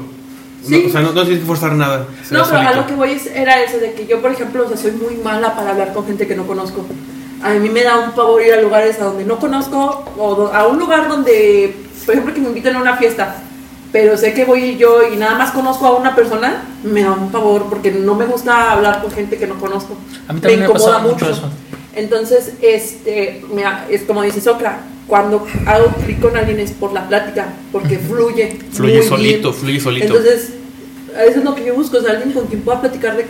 No, Sí. o sea, no, no tienes que forzar nada. No, pero a solito. lo que voy es- era eso, de que yo, por ejemplo, o sea, soy muy mala para hablar con gente que no conozco. A mí me da un pavor ir a lugares a donde no conozco, o do- a un lugar donde, por ejemplo, que me inviten a una fiesta, pero sé que voy yo y nada más conozco a una persona, me da un pavor porque no me gusta hablar con gente que no conozco. A mí también me ha incomoda pasado mucho eso. Entonces, este, me es como dice Socra, cuando hago clic con alguien es por la plática, porque fluye. Fluye muy solito, bien. fluye solito. Entonces, eso es lo que yo busco, o sea, alguien con quien pueda platicar de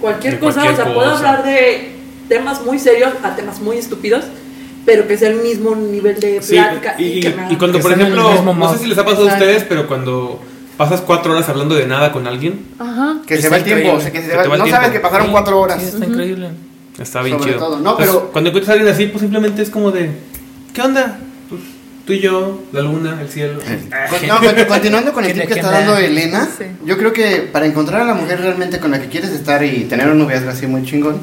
cualquier De cosa, cualquier o sea, puedo cosa. hablar de temas muy serios a temas muy estúpidos, pero que sea el mismo nivel de Sí, plática. y, que me haga- y cuando, que por ejemplo, no sé si les ha pasado a Exacto. ustedes, pero cuando pasas cuatro horas hablando de nada con alguien, Ajá. Que se va el tiempo, increíble. o sea, que se Se va- te va el no tiempo. sabes que pasaron Sí, cuatro horas. Sí, está increíble. está bien Sobre chido. todo. No, Entonces, pero- cuando encuentras a alguien así, pues simplemente es como de, ¿qué onda? Pues Tú y yo, la luna, el cielo. Con- no, con- continuando con el ¿Quién tip que está dando? Elena, Sí. yo creo que para encontrar a la mujer realmente con la que quieres estar y tener un noviazgo así muy chingón,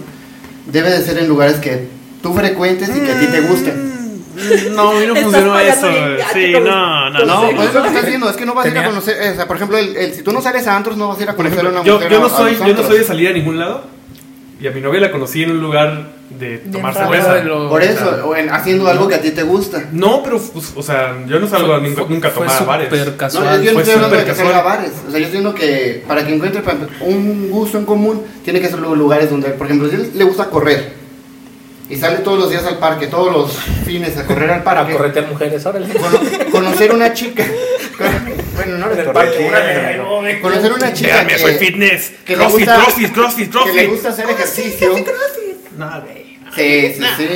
debe de ser en lugares que tú frecuentes y que a ti te gusten. No, a mí no funcionó eso. Sí, no, no, No, no. Pues es lo que estás diciendo, es que no vas a ir a conocer, eh, o sea, por ejemplo, el, el- si tú no sales a antros, no vas a ir a conocer a una mujer yo no soy, yo no soy de salir a ningún lado. Y a mi novia la conocí en un lugar de tomar raro. cerveza. de lo- Por eso, o en- haciendo algo que a ti te gusta. No, pero, pues, o sea, yo no salgo a nunca, nunca a fue tomar a bares. súper No, casual. yo no fue estoy hablando de que salga a casual. bares. O sea, yo estoy diciendo que para que encuentre un gusto en común, tiene que ser lugares donde, por ejemplo, si a él le gusta correr y sale todos los días al parque, todos los fines a correr al parque, corretear mujeres, órale. cono- conocer una chica. bueno, no En eres el parque, órale, Conocer una chica Véanme, que, soy fitness. que le crossfit, gusta- crossfit, crossfit, que le crossfit. gusta hacer ejercicio. No, güey. Sí, sí, sí.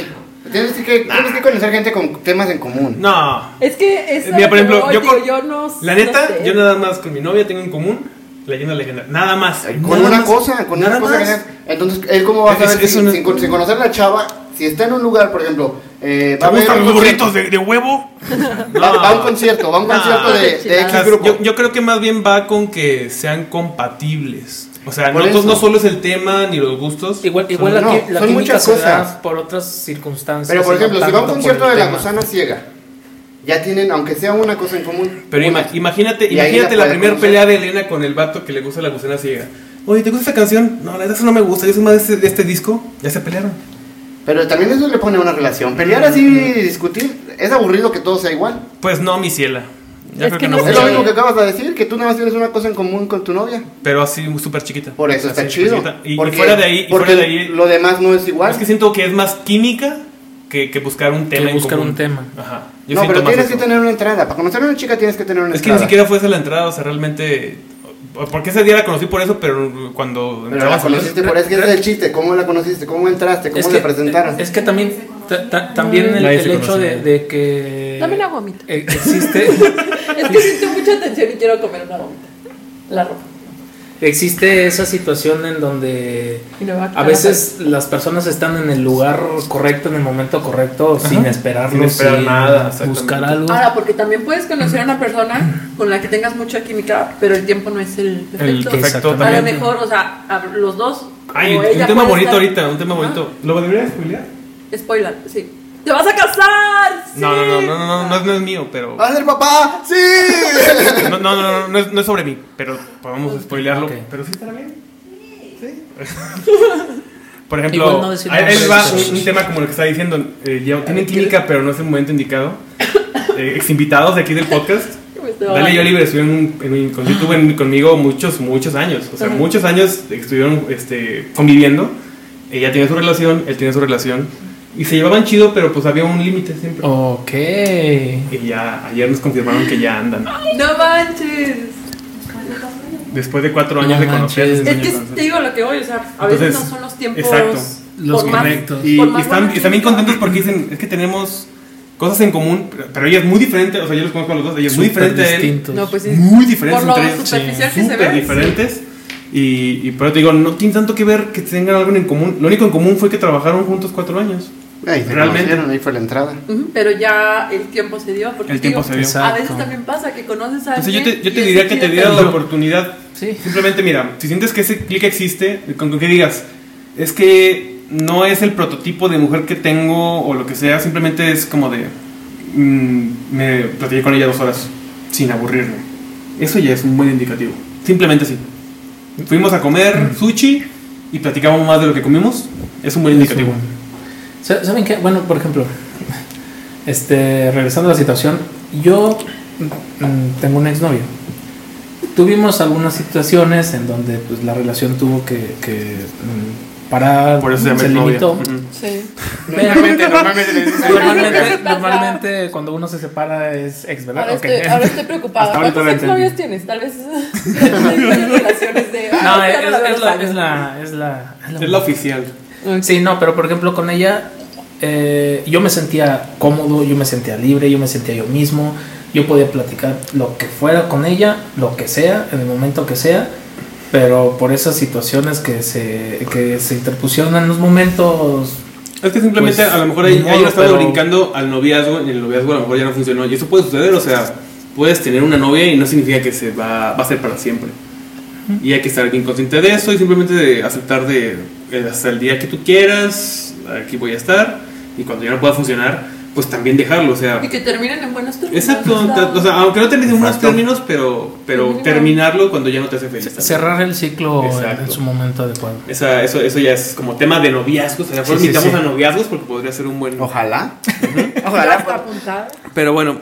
Tienes que, tienes que conocer gente con temas en común. No. Es que es. a Mira, por ejemplo, yo con- yo no. La no neta, sé. yo nada más con mi novia tengo en común leyenda legendaria. Nada más. Con Nada una más. cosa, con Nada una cosa. más. Entonces, él cómo va a Es- saber eso si- no- sin, sin conocer a la chava, si está en un lugar, por ejemplo, eh, ¿Te va a gustan un los burritos de, de huevo? va, va a un concierto, va a un No. concierto de, de X grupo. yo, yo creo que más bien va con que sean compatibles. O sea, no, solo es el tema ni los gustos. Igual, igual Son- la, no, la son muchas se cosas. da por otras circunstancias. Pero por ejemplo, si va a un concierto de la gusana ciega, ya tienen, aunque sea una cosa en común. Pero una. imagínate, Y imagínate la la primera pelea de Elena con el vato que le gusta la gusana ciega. Oye, ¿te gusta esta canción? No, la verdad eso no me gusta. Yo soy más de este, de este disco. Ya se pelearon. Pero también eso le pone una relación. Pelear así y discutir, es aburrido que todo sea igual. Pues no, mi ciela. Ya Es creo que que no. Es lo mismo que acabas de decir, que tú nada más tienes una cosa en común con tu novia. Pero así súper chiquita. Por eso está Así, chido. chiquita. Y, y porque, fuera de ahí, y porque fuera de ahí lo demás no es igual. es que siento que es más química que, que buscar un tema. en buscar común. un tema. Ajá. Yo no, siento pero más tienes eso. que tener una entrada. Para conocer a una chica tienes que tener una Es que ni entrada. siquiera fue esa la entrada, o sea, realmente. Porque ese día la conocí por eso, pero cuando Pero la conociste por eso, que ese es el chiste. ¿Cómo la conociste? ¿Cómo entraste? ¿Cómo Es le que- presentaron? Es que también, ta- ta- también el, el hecho de, de que Dame una gomita. eh, existe, Es que siento mucha tensión y quiero comer una gomita. La ropa. existe esa situación en donde a veces las personas están en el lugar correcto, en el momento correcto, sin esperarlo, Sin esperar nada, exactamente. buscar algo. Ahora, porque también puedes conocer a una persona con la que tengas mucha química, pero el tiempo no es el El perfecto. perfecto a lo mejor, o sea, los dos. Ay, un tema bonito estar- ahorita, un tema Ajá. bonito. ¿Lo deberías spoilear? Spoiler, sí. ¡Te vas a casar! ¡Sí! No, no, no, no, no, no, es- no es mío, pero. ¡Va a ser papá! ¡Sí! No, no, no, no, no es, no es sobre mí, pero podemos spoilearlo. Ok. Pero sí estará bien. Por ejemplo, no va un, un tema como lo que está diciendo. eh, ya tienen química, pero no es el momento indicado. Eh, ex invitados de aquí del podcast. Dale y. Oliver estuvieron en- en con YouTube en- conmigo muchos, muchos años. O sea, Ajá. muchos años estuvieron este, conviviendo. Ella tiene su relación, él tiene su relación. Y se llevaban chido, pero pues había un límite siempre. Ok. Y ya ayer nos confirmaron que ya andan. No manches. Después de cuatro No años de manches. conocerse. Es que te digo lo que voy, o sea, a veces Entonces, no son los tiempos. exacto. Los correctos. Y, están, y están bien contentos porque dicen, es que tenemos cosas en común, pero- pero ella es muy diferente, o sea, yo los conozco a los dos, ella es muy diferente a él. distintos. No, pues sí. Muy diferentes Por lo superficial que se súper ve, diferentes. Y, y por eso te digo, no tiene tanto que ver que tengan algo en común. Lo único en común fue que trabajaron juntos cuatro años. Ahí se Realmente. conocieron, ahí fue la entrada. Ujú, Pero ya el tiempo se dio. Porque El tiempo digo, se dio. A veces también pasa que conoces a Entonces yo alguien. te, yo te diría que te dieras la oportunidad. Sí. Simplemente mira, si sientes que ese clic existe, con, que digas, es que no es el prototipo de mujer que tengo o lo que sea, simplemente es como de, mm, me platiqué con ella dos horas sin aburrirme. Eso ya es un buen indicativo. Simplemente sí. Fuimos a comer sushi y platicamos más de lo que comimos. Es un buen indicativo. Sa- ¿Saben qué? Bueno, por ejemplo, este, regresando a la situación, yo mm, tengo un exnovio. Tuvimos algunas situaciones en donde pues, la relación tuvo que, que, mm, parar, Por eso se llama se limitó. Ujú. Sí. Normalmente, normalmente Normalmente, normalmente cuando uno se separa es ex, ¿verdad? Ahora, Ok. estoy, ahora estoy preocupada. ¿Cuántos exnovios tienes? Tal vez. relaciones de. No, es, ya no la veo es la, es, la, es la... Es la oficial. Sí, no, pero por ejemplo con ella eh, yo me sentía cómodo, yo me sentía libre, yo me sentía yo mismo, yo podía platicar lo que fuera con ella, lo que sea, en el momento que sea, pero por esas situaciones que se, que se interpusieron en los momentos Es que simplemente Pues, a lo mejor ahí, no estaba pero- brincando al noviazgo y el noviazgo a lo mejor ya no funcionó. Y eso puede suceder, o sea, puedes tener una novia y no significa que se va, va a ser para siempre. Y hay que estar bien consciente de eso y simplemente de aceptar de hasta el día que tú quieras, aquí voy a estar. Y cuando ya no pueda funcionar, pues también dejarlo, o sea. Y que terminen en buenos términos. Exacto, o sea, o sea, aunque no termine en buenos términos, pero, pero terminarlo cuando ya no te hace feliz. también. Cerrar el ciclo en- Exacto. en su momento adecuado. Esa, eso, eso ya es como tema de noviazgos. A lo mejor Sí, sí, invitamos sí. a noviazgos porque podría ser un buen. Ojalá. Ojalá. está apuntado. Pero bueno,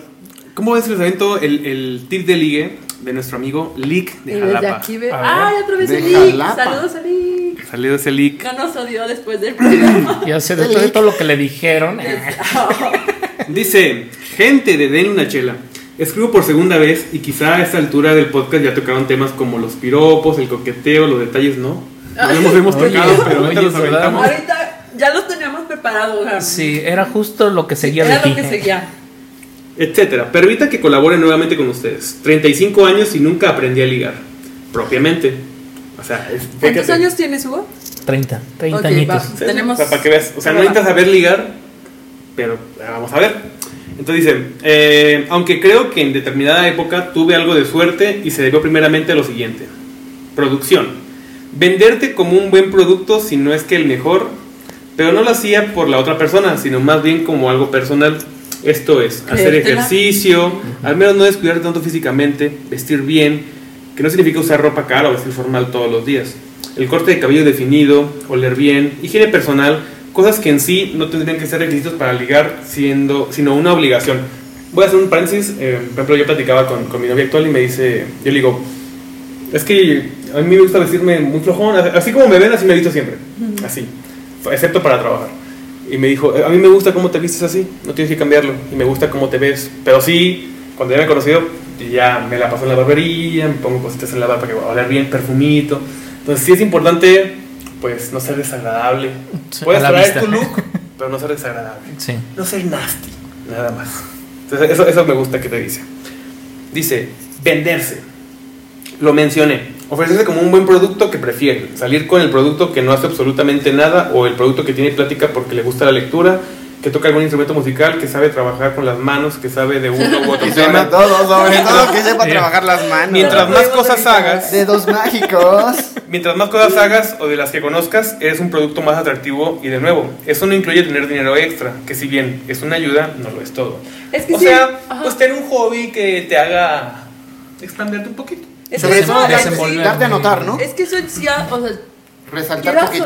¿cómo ves el evento? El, el tip de ligue de nuestro amigo Lick de Jalapa. aquí ve. ¡Ay, otra vez De el Lick! Saludos a Lick. Salió ese Lick. No nos odió después del programa. Ya sé, después de todo lo que le dijeron. Dice, gente de Den una chela. Escribo por segunda vez y quizá a esta altura del podcast ya tocaron temas como los piropos, el coqueteo, los detalles, ¿no? No los hemos Oye, tocado, pero ahorita oye, los ¿verdad? aventamos. Ahorita ya los teníamos preparados. Sí, era justo lo que seguía Era de lo ti. que seguía. Etcétera. Permita que colabore nuevamente con ustedes. 35 años y nunca aprendí a ligar. Propiamente. O sea, es, ¿Cuántos años tienes, Hugo? 30, 30 Ok, añitos. va. Sí, Tenemos- Para, que veas. O sea, no necesitas saber ligar, pero vamos a ver. Entonces dice, eh, aunque creo que en determinada época tuve algo de suerte y se debió primeramente a lo siguiente. Producción. Venderte como un buen producto si no es que el mejor, pero no lo hacía por la otra persona, sino más bien como algo personal. Esto es, hacer ejercicio, al menos no descuidarte tanto físicamente, vestir bien, que no significa usar ropa cara o vestir formal todos los días. El corte de cabello definido, oler bien, higiene personal, cosas que en sí no tendrían que ser requisitos para ligar, siendo, sino una obligación. Voy a hacer un paréntesis. eh, por ejemplo, yo platicaba con, con mi novia actual y me dice, yo le digo, es que a mí me gusta vestirme muy flojón, así como me ven, así me he visto siempre, así, excepto para trabajar. Y me dijo, a mí me gusta cómo te vistes así, no tienes que cambiarlo, y me gusta cómo te ves, pero sí, cuando ya me he conocido, ya me la paso en la barbería, me pongo cositas en la barba para que oler bien, perfumito. Entonces sí es importante, pues, no ser desagradable. Puedes traer vista. tu look, pero no ser desagradable. Sí. No ser nasty, nada más. Entonces, eso, eso me gusta que te dice. Dice, venderse. Lo mencioné. Ofrecerse como un buen producto que prefiere. Salir con el producto que no hace absolutamente nada o el producto que tiene plática porque le gusta la lectura, que toca algún instrumento musical, que sabe trabajar con las manos, que sabe de uno u otro Y sobre tema. todo, sobre todo que sepa trabajar las manos. Mientras más cosas hagas, Dedos mágicos. Mientras más cosas hagas o de las que conozcas, eres un producto más atractivo y de nuevo, eso no incluye tener dinero extra, que si bien es una ayuda, no lo es todo. Es que o sí, sea, ajá. pues tener un hobby que te haga expanderte un poquito. Es Sobre que todo, eso- darte a notar, ¿no? Es que eso o sea, Resaltar quieras poquito.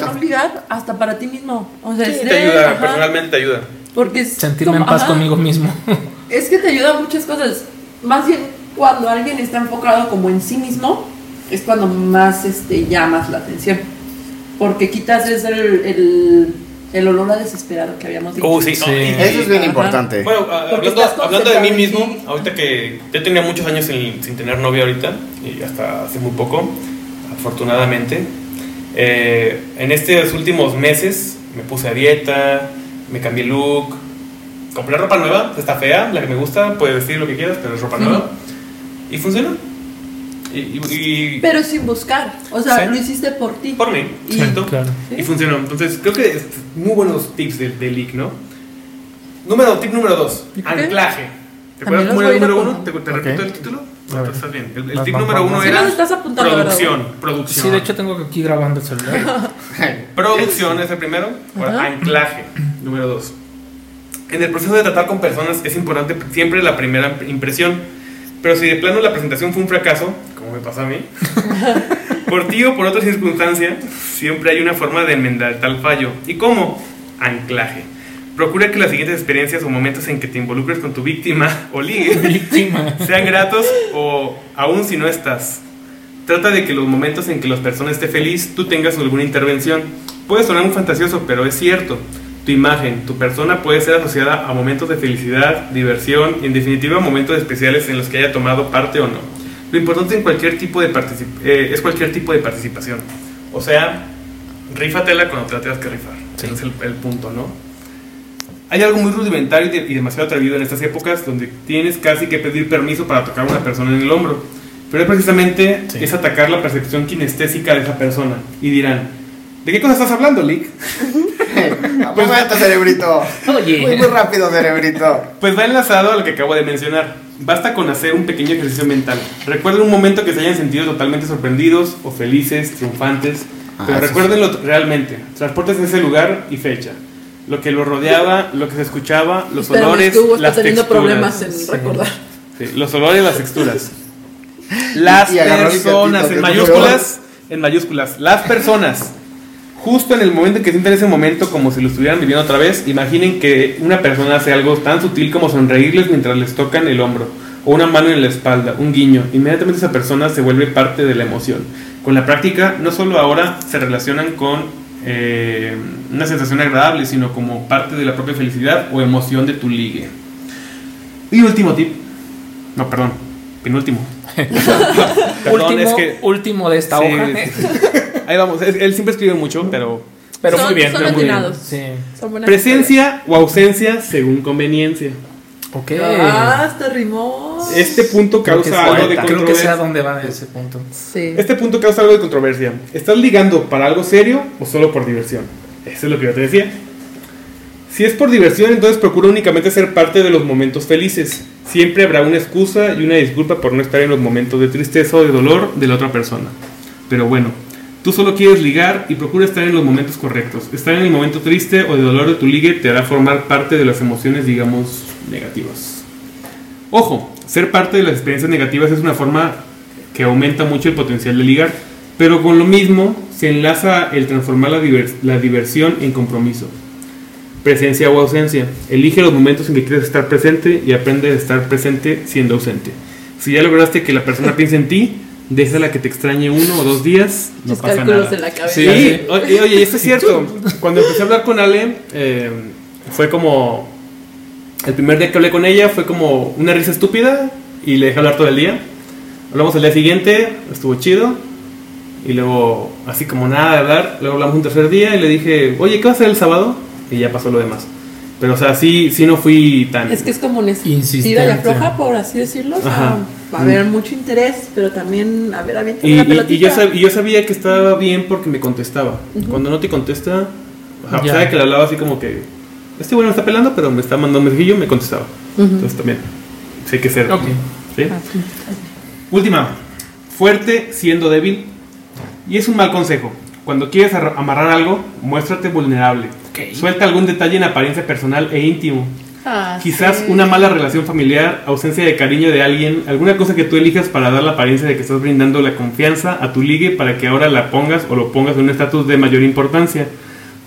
hasta para ti mismo. O sea, Sí, te ayuda, ajá, personalmente te ayuda. Porque es Sentirme como- en paz ajá, conmigo mismo. Es que te ayuda a muchas cosas. Más bien cuando alguien está enfocado como en sí mismo, es cuando más este, llamas la atención. Porque quitas es el, el, el olor a desesperado que habíamos dicho. Oh, sí, Sí. Eso es bien Ajá. importante. Bueno, a- Porque hablando, hablando de mí mismo, ti. ahorita que ya tenía muchos años sin, sin tener novia ahorita, y hasta hace muy poco, afortunadamente, eh, en estos últimos meses me puse a dieta, me cambié el look, compré ropa nueva, está fea, la que me gusta, puedes decir lo que quieras, pero es ropa nueva, y funcionó. Y, y- y- Pero sin buscar. O sea, Sí. lo hiciste por ti. por mí, Y- exacto. claro. Y funcionó. Entonces, creo que es muy buenos tips de, de leak, ¿no? Número, tip número dos, anclaje. ¿Te acuerdas ir número uno? ¿Te, te Ok. repito el título? No, bien. El, tip número uno era producción. Producción. Sí, de hecho tengo aquí grabando el celular. Producción es el primero. Ahora, anclaje, número dos. En el proceso de tratar con personas es importante siempre la primera impresión. Pero si de plano la presentación fue un fracaso, como me pasó a mí, por ti o por otra circunstancia, siempre hay una forma de enmendar tal fallo. ¿Y cómo? Anclaje. Procura que las siguientes experiencias o momentos en que te involucres con tu víctima o ligue Víctima. sean gratos o aún si no estás. Trata de que los momentos en que las personas esté feliz, tú tengas alguna intervención. Puede sonar muy fantasioso, pero es cierto. Tu imagen, tu persona puede ser asociada a momentos de felicidad, diversión y en definitiva momentos especiales en los que haya tomado parte o no. Lo importante en cualquier tipo de eh, es cualquier tipo de participación. O sea, rífatela cuando te la tengas que rifar. Sí. Ese es el, el punto, ¿no? Hay algo muy rudimentario y, de- y demasiado atrevido en estas épocas donde tienes casi que pedir permiso para tocar a una persona en el hombro. Pero es precisamente Sí. es atacar la percepción kinestésica de esa persona. Y dirán, ¿de qué cosa estás hablando, Lick? Pues vete, cerebrito. Oye. Muy, muy rápido, cerebrito. Pues va enlazado a lo que acabo de mencionar. Basta con hacer un pequeño ejercicio mental. Recuerden un momento que se hayan sentido totalmente sorprendidos o felices, triunfantes, Ah, pero eso recuérdenlo realmente. Transportes ese lugar y fecha. Lo que lo rodeaba, lo que se escuchaba, los Espérame, olores, está las teniendo texturas. problemas en Sí. recordar. Sí, los olores, las texturas. Las Y personas, gatito, en que mayúsculas, en mayúsculas, las personas. Justo en el momento en que sienten ese momento como si lo estuvieran viviendo otra vez, imaginen que una persona hace algo tan sutil como sonreírles mientras les tocan el hombro, o una mano en la espalda, un guiño. Inmediatamente esa persona se vuelve parte de la emoción. Con la práctica, no solo ahora se relacionan con eh, una sensación agradable, sino como parte de la propia felicidad o emoción de tu ligue. Y último tip. No, perdón. Penúltimo. Perdón, último, es que- último de esta Sí, hoja. sí. Ahí vamos. Él, él siempre escribe mucho, pero. Pero Son- muy bien. son pero muy bien. Sí. Son Presencia o ausencia según conveniencia. Ok. Ah, hasta rimó. Este punto causa es algo de poeta. Creo que controversia. sea dónde va ese punto. Sí. Este punto causa algo de controversia. ¿Estás ligando para algo serio o solo por diversión? Eso es lo que yo te decía. Si es por diversión, entonces procura únicamente ser parte de los momentos felices. Siempre habrá una excusa y una disculpa por no estar en los momentos de tristeza o de dolor de la otra persona. Pero bueno, tú solo quieres ligar y procura estar en los momentos correctos. Estar en el momento triste o de dolor de tu ligue te hará formar parte de las emociones, digamos, negativas. Ojo, ser parte de las experiencias negativas es una forma que aumenta mucho el potencial de ligar, pero con lo mismo se enlaza el transformar la, divers- la diversión en compromiso. Presencia o ausencia. Elige los momentos en que quieres estar presente y aprende a estar presente siendo ausente. Si ya lograste que la persona piense en ti, déjala que te extrañe uno o dos días, no Los pasa nada. en la cabeza. Sí, oye, oye, esto es cierto. Cuando empecé a hablar con Ale, eh, fue como. El primer día que hablé con ella fue como una risa estúpida y le dejé hablar todo el día. Hablamos al día siguiente, estuvo chido. Y luego, así como nada de hablar, luego hablamos un tercer día y le dije, oye, ¿qué vas a hacer el sábado? Y ya pasó lo demás. Pero, o sea, sí, sí no fui tan. Es que es como un estira y afloja, por así decirlo. O sea, Ajá. va a haber mucho interés, pero también, a ver, Y, una y- pelotita. y yo sab- y yo sabía que estaba bien porque me contestaba. Cuando no te contesta, o sea, que le hablaba así como que, este bueno me está pelando, pero me está mandando un mensajillo, me contestaba. Ujú. Entonces también, hay que ser. Ok. ¿sí? Ah. Última, fuerte siendo débil. Y es un mal consejo. Cuando quieres arra- amarrar algo, muéstrate vulnerable. Suelta algún detalle en apariencia personal e íntimo. Ah, Quizás sí. una mala relación familiar, ausencia de cariño de alguien, alguna cosa que tú elijas para dar la apariencia de que estás brindando la confianza a tu ligue para que ahora la pongas o lo pongas en un estatus de mayor importancia.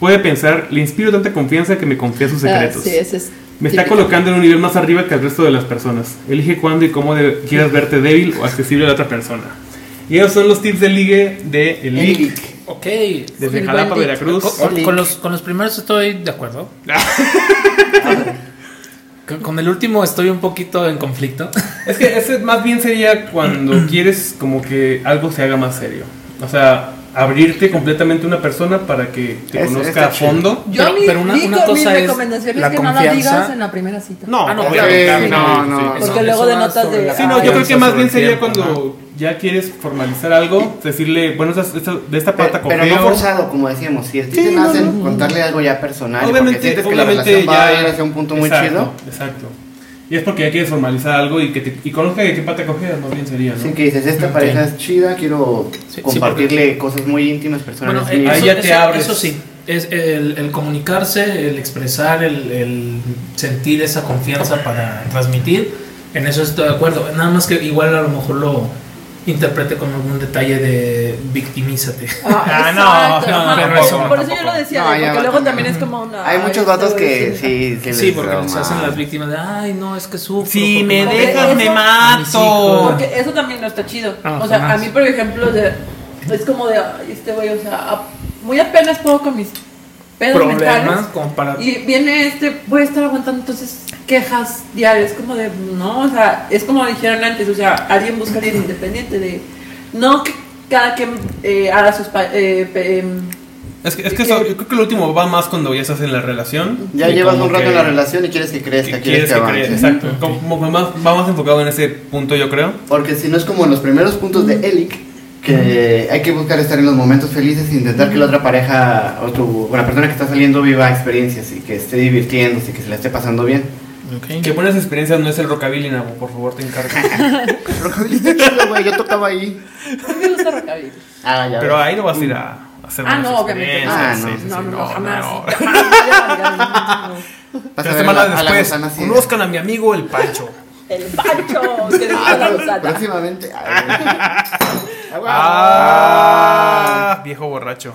Puede pensar, le inspiro tanta confianza que me confía sus Ah, secretos. sí, ese es me está típico. colocando en un nivel más arriba que el resto de las personas. Elige cuándo y cómo de- quieras verte débil o accesible a la otra persona. Y esos son los tips de ligue de El Ligue, Elic. Ok. desde El Jalapa, buen Veracruz. Con, con los, con los primeros estoy de acuerdo. con, con el último estoy un poquito en conflicto. Es que ese más bien sería cuando quieres como que algo se haga más serio. O sea, abrirte completamente a una persona para que te Es- conozca a fondo. Yo Pero- mi, pero una- mi una cosa mi es recomendación la es que no la confianza. digas en la primera cita. No, Ah, no, sí, no, sí, no. Porque luego denotas de- Sí, no, yo creo que más bien sería tiempo, cuando ya quieres formalizar algo, decirle, bueno, esta- esta- de esta Pero, pata pero no forzado, como decíamos. Si a ti Sí, te no, nacen no. contarle algo ya personal, Obviamente, porque sientes que la obviamente relación va ya- a ir hacia un punto muy exacto, chido. Exacto. Y es porque ya quieres formalizar algo y que te, y conozca de qué pata coger, más bien sería, ¿no? Sí, que dices, esta pareja es chida, quiero Sí, sí, compartirle cosas muy íntimas, personales. Bueno, eh, ahí eso, ya te eso- abres. eso sí, es el, el comunicarse, el expresar, el, el sentir esa confianza para transmitir, en eso estoy de acuerdo. Nada más que igual a lo mejor lo interprete con algún detalle de victimízate. Ah, no, exacto, no, pero eso no, Por eso yo lo decía, No, porque luego también. también es como una... Hay ay, muchos güey que sí. sí, sí, Sí, les porque se hacen las víctimas de, ay, no, es que sufro. Si me no- dejas, eso- me mato. Porque eso también no está chido. No, o sea, jamás. a mí, por ejemplo, de- es como de, ay, este güey, o sea, a- muy apenas puedo con mis pedos problemas mentales. como para... Y viene este, voy a estar aguantando entonces quejas diarias, como de, no, o sea, es como dijeron antes, o sea, alguien busca a alguien independiente, de, no que cada quien eh, haga sus... pa- eh, em, Es que, es que eso- yo creo que lo último va más cuando ya estás en la relación. Ya llevas un rato que- en la relación y quieres que que crezca, quieres quieres que que avance. Exacto. Como, como más, va más enfocado en ese punto, yo creo. Porque si no es como en los primeros puntos de Elic, que hay que buscar estar en los momentos felices e intentar que la otra pareja o, tu, o la persona que está saliendo viva experiencias y que esté divirtiéndose, que se la esté pasando bien. Que buenas experiencias no es el rockabilly, Nabo, por favor, te encargo. Rockabilly está chido, güey, yo tocaba ahí. A mí me gusta rockabilly. Ah, ya Pero ves. ahí no vas a ir a hacer Ah, no, obviamente. Ah, no. sí, sí, No, sí, no, no, jamás. no. Jamás. Vas a Tres ver semanas a la- a la después, conozcan a mi amigo el Pancho. El Pancho, que Ah, la próximamente. Ah, Ah, viejo borracho.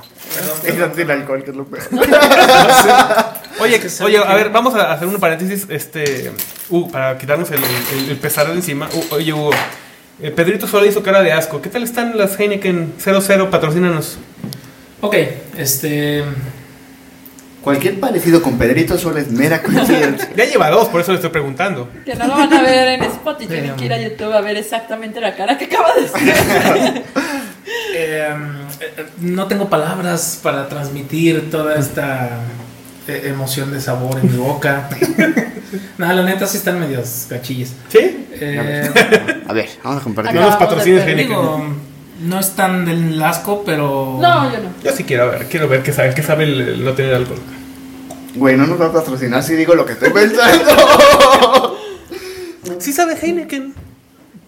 Es alcohol, que es lo peor. Oye, oye, a ver, vamos a hacer un paréntesis, este, uh, para quitarnos el, el- el pesar de encima. Uh, oye, Hugo, eh, Pedrito solo hizo cara de asco. ¿Qué tal están las Heineken 00? Patrocínanos. Ok, este. Cualquier parecido con Pedrito solo es mera coincidencia. Ya lleva dos, por eso le estoy preguntando. Que no lo van a ver en Spotify, tienen que ir a YouTube a ver exactamente la cara que acaba de decir. eh, eh, no tengo palabras para transmitir toda esta eh, emoción de sabor en mi boca. Nada, la neta sí están medios gachillas. ¿Sí? Eh, A ver, vamos a compartir. No nos patrocines, digo, no es tan del asco, pero. No, yo no. Yo sí quiero ver, quiero ver qué sabe, qué sabe el, el no tener alcohol. Güey, no nos va a patrocinar si digo lo que estoy pensando. Sí sabe Heineken.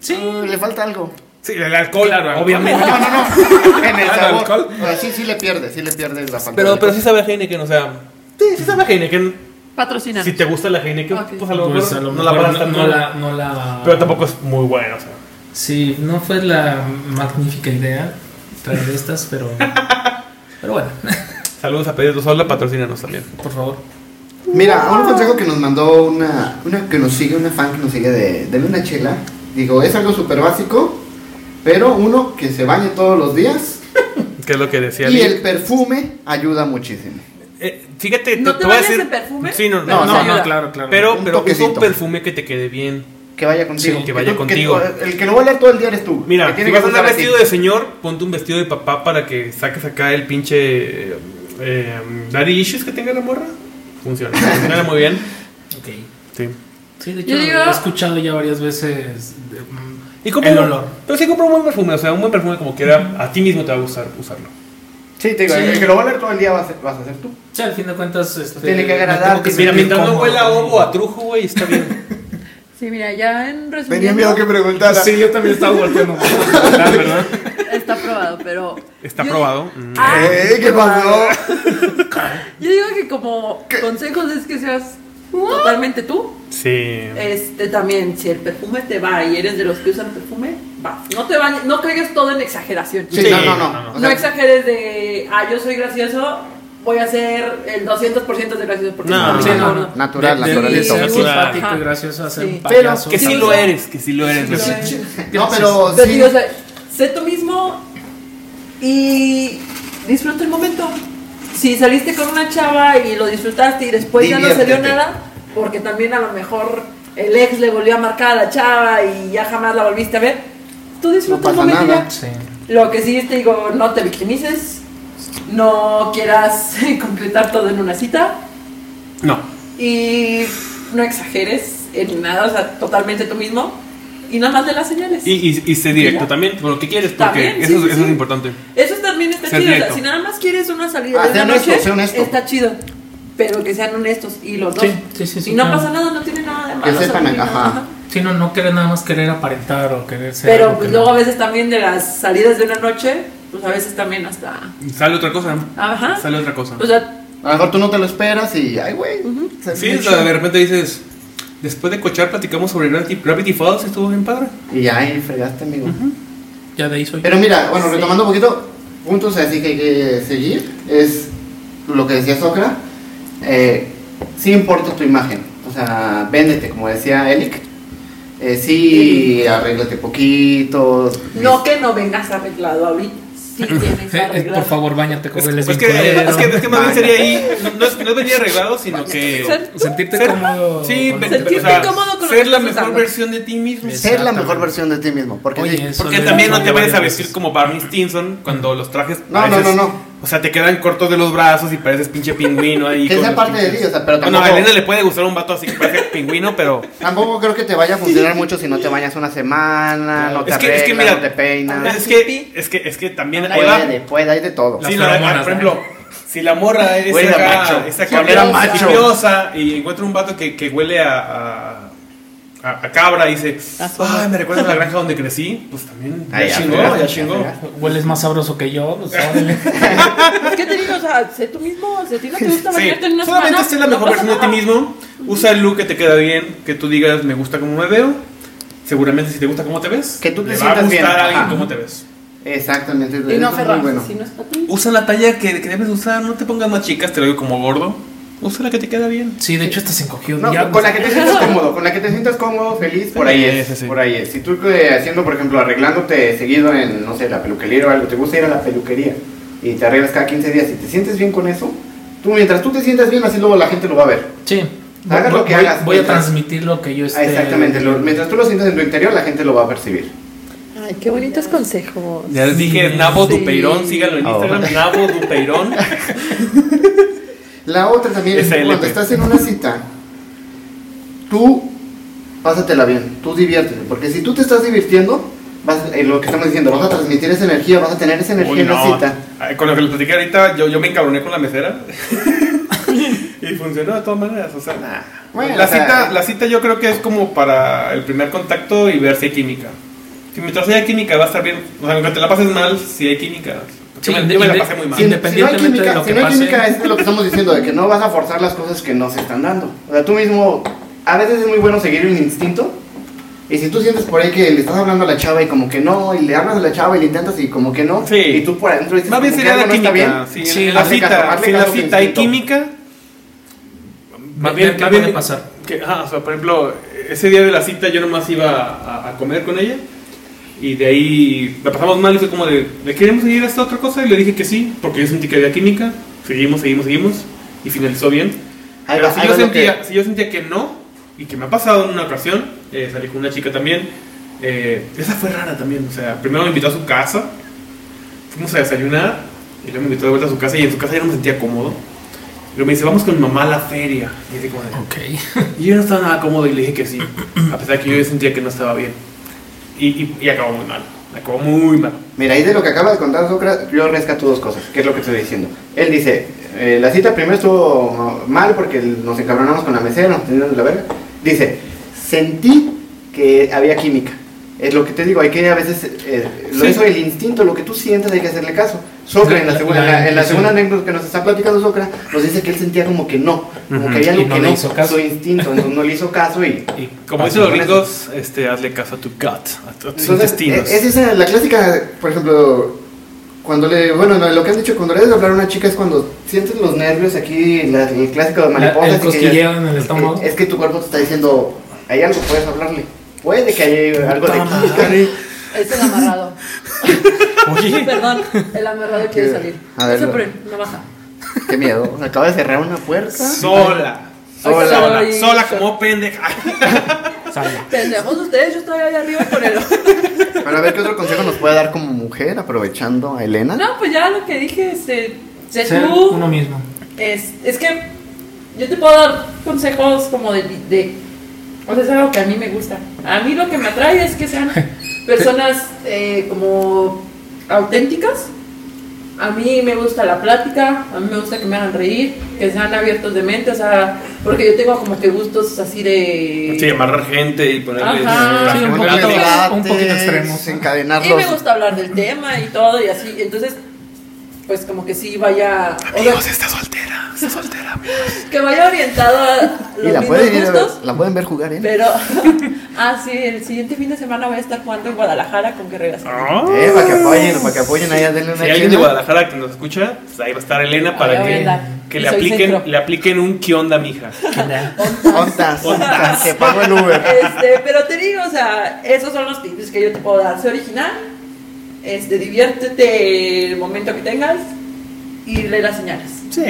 Sí, le falta algo. Sí, el alcohol, obviamente. No, no, no. En el Ah, sabor. alcohol. O sea, sí, sí le pierde, sí le pierde la falta. Pero, pero sí sabe a Heineken, o sea. Sí, sí sabe a Heineken. Patrocina. Si te gusta la Heineken, pues a lo mejor Pues a lo no la mejor no la, no la- Pero tampoco es muy buena, o sea. Sí, no fue la magnífica idea traer estas, pero. Pero bueno, Saludos a Pedrito Sola, patrocínanos también. por favor. Mira, un consejo que nos mandó una, una que nos sigue, una fan que nos sigue de, de una chela. Digo, es algo súper básico, pero uno que se bañe todos los días ¿Qué es lo que decía y Lee? el perfume ayuda muchísimo. Eh, fíjate, ¿No te, te voy a decir. perfume? Sí, no, no, no, ayuda. claro, claro. Pero, Un pero usa un perfume que te quede bien. Que vaya contigo. Sí, que vaya tú- contigo. el que lo va a leer todo el día eres tú. Mira, que si vas a andar vestido de señor, ponte un vestido de papá para que saques acá el pinche. Eh, eh, daddy issues que tenga la morra. Funciona. Funciona muy bien. Ok. Sí. Sí, de hecho, Yo digo- he escuchado ya varias veces de- mm, Y compra el un- olor. Pero sí compra un buen perfume, o sea, un buen perfume como quiera, a ti mismo te va a gustar usarlo. Sí, te digo, Sí. el que lo va a leer todo el día vas a ser, vas a ser tú. Sí, al fin de cuentas, este, Tiene que agradar, Mira, mientras no huela a ovo a trujo, güey, está bien. Sí, mira, ya en Tenía resumiendo, miedo que preguntara. Sí, yo también estaba volteando. ¿verdad? está probado, pero... Está probado. Mm. Ah, Eh, ¿Qué pasó? Yo digo que como consejos es que seas totalmente tú. Sí. Este también, si el perfume te va y eres de los que usan perfume, va. No te bañes, no caigas todo en exageración. Sí, Sí, no, no, no. no, no. O No exageres de, ah, yo soy gracioso, voy a ser el 200% de gracioso porque No, Sí, no, no, no. Natural, De- naturalito. de simpático Ajá. y gracioso a ser Sí. un Pero. Que sí Sí, lo eres, que sí lo eres. sí, güey. sí. No, pero sí. digo, o sea, sé tú mismo y disfruta el momento. Si saliste con una chava y lo disfrutaste y después ya no salió Diviértete. nada, porque también a lo mejor el ex le volvió a marcar a la chava y ya jamás la volviste a ver, tú disfruta No el momento nada. ya. Sí. Lo que sí te digo, no te victimices, no quieras concretar todo en una cita No. y no exageres en nada, o sea, totalmente tú mismo y nada más de las señales. Y, y, y sé directo también, por lo que quieres, porque También, sí, eso, sí, eso sí. es importante. Eso también está Ser chido. O sea, si nada más quieres una salida Ah, de una honesto, noche, honesto. está chido. Pero que sean honestos y los dos. Sí, sí, sí, sí, y no claro. pasa nada, no tiene nada de malo. sepan, o sea, ajá. Sí, no, no querer nada más querer aparentar o querer ser. Pero pues que luego no. a veces también de las salidas de una noche, pues a veces también hasta. Sale otra cosa. Ajá. Sale otra cosa. O sea, A lo mejor tú no te lo esperas y, ay, güey. Sí, o sea, de repente dices, después de cochar platicamos sobre Gravity, Gravity Falls, estuvo bien padre. Y ya ahí fregaste, amigo. Ya de ahí soy. Pero mira, bueno, Sí. retomando un poquito, puntos así que hay que seguir, es lo que decía Socra, eh, sí importa tu imagen, o sea, véndete, como decía Elic, eh, sí, arréglate poquito. no que no vengas arreglado ahorita. Sí tienes Eh, eh, por favor, bañate con Es, el es que, es, que, es que más bien sería ahí, no, no es, no venir arreglado, sino que... Ser- Sentirte Ser- cómodo. Sí, con- Sentirte o sea, cómodo con ser la mejor usando. versión de ti mismo. Ser la mejor versión de ti mismo, porque Oye, Porque también no te ya vayas a vestir veces. como Barney Stinson cuando los trajes No, no, no, no. O sea, te quedan cortos de los brazos y pareces pinche pingüino ahí. Que los parte de ti, o sea, pero Bueno, a tampoco- Elena le puede gustar un vato así que parece pingüino, pero. Tampoco creo que te vaya a funcionar mucho si no te bañas una semana, no te Es que- arreglas, es que mira, no te peinas. Es que, es que, es que también. Puede, va. de- puede, hay de todo. Sí, la- por ¿no? ejemplo, si la morra es Huele a acá, macho. es acá Huele a bien macho. y encuentra un vato que, que huele a, a, a- a cabra y dice, ay, me recuerda a la granja donde crecí, pues también ya Ay, ya chingó, ya ya chingó. Hueles más sabroso que yo. pues, órale. Es que te digo, o sea, sé tú mismo, si a ti no te gusta Sí, bañarte en una solamente semana, sé la no mejor versión de ti mismo, usa el look que te queda bien, que tú digas, me gusta cómo me veo, seguramente si te gusta cómo te ves, Que tú te le va a sientas bien. gustar a alguien Ajá. cómo te ves. Exactamente. Y no aferrarse, bueno. si no es para ti. Usa la talla que, que debes usar, no te pongas más chicas, te lo digo como gordo, usa la que te queda bien. Sí, de hecho, hasta se encogió. No, ya, con la que te sientas cómodo, con la que te sientas cómodo, feliz, por ahí Sí, es, sí, sí. por ahí es. Si tú eh, haciendo, por ejemplo, arreglándote seguido en, no sé, la peluquería o algo, te gusta ir a la peluquería y te arreglas cada 15 días y te sientes bien con eso, tú mientras tú te sientas bien, así luego la gente lo va a ver. Sí. Hagas Voy- lo que voy- hagas, Voy a transmitir lo que yo Ah, esté. exactamente, lo- mientras tú lo sientas en tu interior, la gente lo va a percibir. Ay, qué bonitos consejos. Ya les dije, Nabo Sí. Dupeirón, síganlo en Oh. Instagram, Nabo Dupeirón. La otra también es SLP. cuando estás en una cita, tú pásatela bien, tú diviértete, porque si tú te estás divirtiendo, vas, eh, lo que estamos diciendo, vas a transmitir esa energía, vas a tener esa energía Uy, en la no. cita. Ay, Con lo que les platiqué ahorita, yo, yo me encabroné con la mesera. y funcionó de todas maneras. O sea, nah. Bueno, la, o sea, cita, eh. la cita yo creo que es como para el primer contacto y ver si hay química. Si mientras haya química va a estar bien. O sea, aunque te la pases mal, si hay química. Sí, yo, me, yo me la pasé muy mal. Si, si no hay Independientemente química, de lo si que no hay pase. química, es lo que estamos diciendo, de que no vas a forzar las cosas que no se están dando. O sea, tú mismo, a veces es muy bueno seguir un instinto. Y si tú sientes por ahí que le estás hablando a la chava y como que no, y le hablas a la chava y le intentas y como que no, Sí. y tú por adentro dices Más bien sería la algo no química. bien, Sí, la cita, caso, si en la cita hay química. Más bien, ¿qué puede pasar? Que, ajá, o sea, por ejemplo, ese día de la cita yo nomás iba a, a comer con ella. Y de ahí la pasamos mal y fue como de, ¿le queremos seguir a esta otra cosa? Y le dije que sí, porque yo sentí que había química. Seguimos, seguimos, seguimos. Y finalizó bien. Ahí Pero va- si, ahí yo sentía, que- si yo sentía que no, y que me ha pasado en una ocasión, eh, salí con una chica también. eh, esa fue rara también. O sea, primero me invitó a su casa. Fuimos a desayunar. Y luego me invitó de vuelta a su casa. Y en su casa ya no me sentía cómodo. Y luego me dice, vamos con mi mamá a la feria. Y así como de, Ok. y yo no estaba nada cómodo y le dije que sí, a pesar de que yo sentía que no estaba bien. Y, y, y acabó muy mal, acabó muy mal. Mira, ahí de lo que acaba de contar Sócrates, yo rescato dos cosas, que es lo que estoy diciendo. Él dice, eh, la cita primero estuvo mal porque nos encabronamos con la mesera, nos teníamos de la verga. Dice, sentí que había química. Es lo que te digo, hay que a veces, eh, lo Sí. hizo el instinto, lo que tú sientes hay que hacerle caso. Socra, en la, segunda, la en la- segunda anécdota que nos está platicando Socra, nos dice que él sentía como que no, como que había algo no que no, su instinto, entonces no le hizo caso y... Y como Pasó dicen los gringos, este, hazle caso a tu gut, a tus Entonces, intestinos. e- es esa la clásica, por ejemplo, cuando le, bueno, no, lo que han dicho, cuando le debes hablar a una chica es cuando sientes los nervios aquí, la- el clásico de La- mariposas. el que ya- en el es- estómago. Es, que tu cuerpo te está diciendo, hay algo, puedes hablarle. Puede que haya algo de madre. Es el amarrado. Oye, Perdón, el amarrado quiere salir. A ver, no se no baja. Qué miedo, acaba de cerrar una puerta. sola. Sola. Sola, Sola. sola como pendeja. Pendejos ustedes, yo estoy ahí arriba con el. Bueno, a ver qué otro consejo nos puede dar como mujer, aprovechando a Elena. No, pues ya lo que dije, este, sé Ser tú. uno mismo. Es, es que yo te puedo dar consejos como de, de. O sea, es algo que a mí me gusta. A mí lo que me atrae es que sean personas eh, como auténticas. A mí me gusta la plática, a mí me gusta que me hagan reír, que sean abiertos de mente, o sea, porque yo tengo como que gustos así de... Sí, amarrar gente y ponerle. Ajá. Sí, un poquito- debates, un poquito extremos. Encadenarlos. Y me gusta hablar del tema y todo y así, entonces, pues como que sí vaya... o sea, Amigos, está soltera, está soltera. que vaya orientado a Y los la mismos pueden, ir a ver- gustos. la pueden ver jugar, ¿eh? Pero, ah, sí, el siguiente fin de semana voy a estar jugando en Guadalajara con Guerreras. Eh, para que apoyen, para que apoyen ahí, denle una Si hay alguien de. Guadalajara que nos escucha, pues ahí va a estar Elena para a que, que Y le apliquen, centro. le apliquen un qué onda, mija. Ontas, ontas, que pago el Uber. Este, pero te digo, o sea, esos son los tips que yo te puedo dar. Sé original, este, diviértete el momento que tengas y lee las señales. Sí.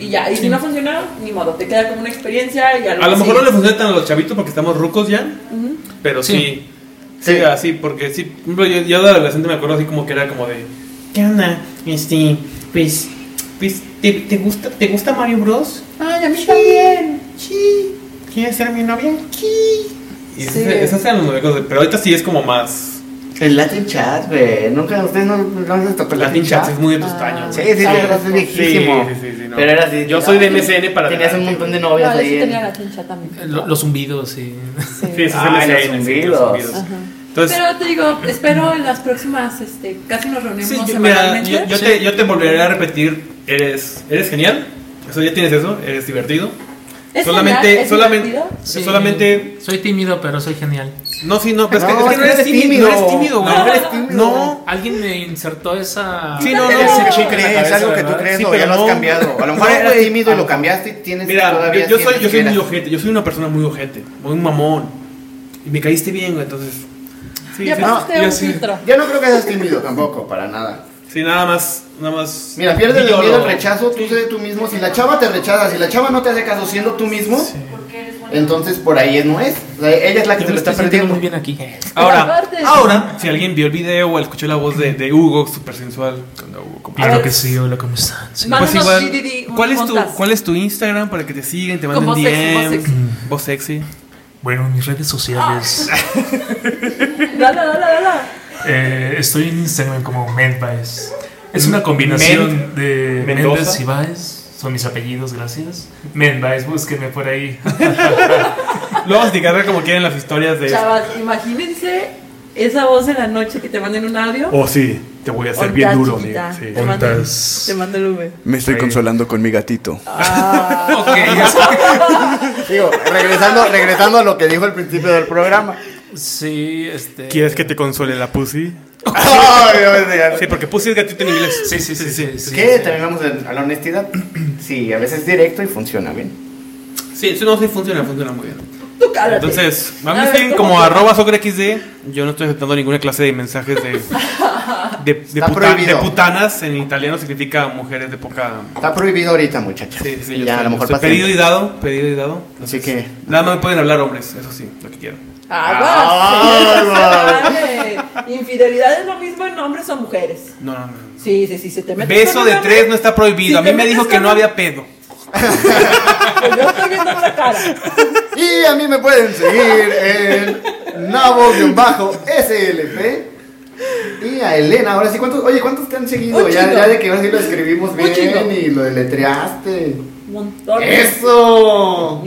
Y ya, y si no funciona, ni modo, te queda como una experiencia y algo A lo mejor no le funciona tan a los chavitos porque estamos rucos ya, Ujú. pero sí. Sí. Sí, Sí. así, porque sí. Yo, yo de adolescente me acuerdo así como que era como de. ¿Qué onda? Este, pues pues, ¿te, te gusta, ¿te gusta Mario Bros? Ay, a mí también. Sí. ¿Quieres ser mi novia? Sí. Y Sí. esas, esas eran los de- pero ahorita sí es como más. El Latin Chat, güey. Nunca, ustedes no, no les tocó el Latin Latin Chat Chat. es muy de tus Ah. años. Sí, sí, sí, Ah, es viejísimo. Sí, sí, sí, sí, no. Pero era así. Yo soy de MSN para Tenías un montón de No, novias yo sí ahí. tenía la chincha también. Eh, lo- Los zumbidos, sí. Sí. Sí, eso es Ay, MSN, los sí, los zumbidos. zumbidos. Ajá. Entonces, Pero te digo, espero en las próximas, este, casi nos reunimos sí, yo, mira, semanalmente. yo, yo te, yo te volveré a repetir, eres, eres genial, eso ya tienes eso, eres divertido. ¿Es solamente, genial? ¿Es solamente? Sí. solamente, Soy tímido, pero soy genial. no, sí, no, pero es que, No, es que no eres tímido, no eres tímido, güey. No eres tímido. No, Alguien me insertó esa. Sí, no, no, Ese no, crees, cabeza, algo que tú crees Sí, pero ya lo has cambiado. A lo mejor No, eras tímido y lo cambiaste y tienes Mira, todavía yo, yo soy, yo soy muy ojete, yo soy una persona muy ojete, muy mamón. Y me caíste bien, güey, entonces. Sí, Ya sí, pasaste yo un sí. filtro. Yo no creo que seas tímido tampoco, para nada. Sí, nada más, nada más. Mira, pierdes el miedo al rechazo, tú sé tú mismo. Si la chava te rechaza, si la chava no te hace caso siendo tú mismo, entonces por ahí no es. O sea, ella es la que Yo te lo está perdiendo. muy bien aquí. Ahora, ahora, si alguien vio el video o escuchó la voz de, de Hugo, súper sensual. cuando Hugo Claro que sí, hola, ¿cómo están? Sí. Pues igual, ¿cuál es, tu. ¿cuál es tu Instagram para que te sigan, te manden DMs? sexy. Voz sexy. Bueno, mis redes sociales. Dale, dale, dale. Eh, estoy en Instagram como Medbaez. Es una combinación de Mendoza. Méndez y Baez. Son mis apellidos, gracias. Medbaez, búsquenme por ahí. Luego vamos a como quieren las historias de. Chavas, imagínense esa voz en la noche que te manden un audio. Oh, sí, te voy a hacer bien duro, chiquita. amigo. Sí. Te mando, Ontas. te mando el V. Me estoy Ahí. consolando con mi gatito. Ah, Digo, regresando, regresando a lo que dijo al principio del programa. Sí, este. ¿Quieres que te consuele la pussy? Sí, porque pussy es gatito en inglés. Sí, sí, sí, sí. Es que también vamos a la honestidad. Sí, a veces es directo y funciona bien. Sí, eso no sí funciona, funciona muy bien. tú cálate. Entonces, a mí siguen ¿cómo como arroba socrexd. Yo no estoy aceptando ninguna clase de mensajes de, de, de, Está puta- prohibido. de putanas. En italiano significa mujeres de poca. Está prohibido ahorita, muchachos. Sí, sí, yo ya, estoy- a lo mejor estoy pedido y dado, pedido y dado. Así que. Nada más me pueden hablar hombres, eso sí, lo que quieran. Aguas. Infidelidad es lo mismo en hombres o mujeres. No, no, no. Sí, sí, sí, se te metes Beso de tres no está prohibido. Si a mí me dijo que no había pedo. pues yo estoy viendo la cara. Y a mí me pueden seguir en Nabo-SLP. Y a Elena, ahora sí, ¿cuántos, oye, ¿cuántos te han seguido? Ya, de que ahora sí lo escribimos bien y lo deletreaste. Un montón. ¡Eso!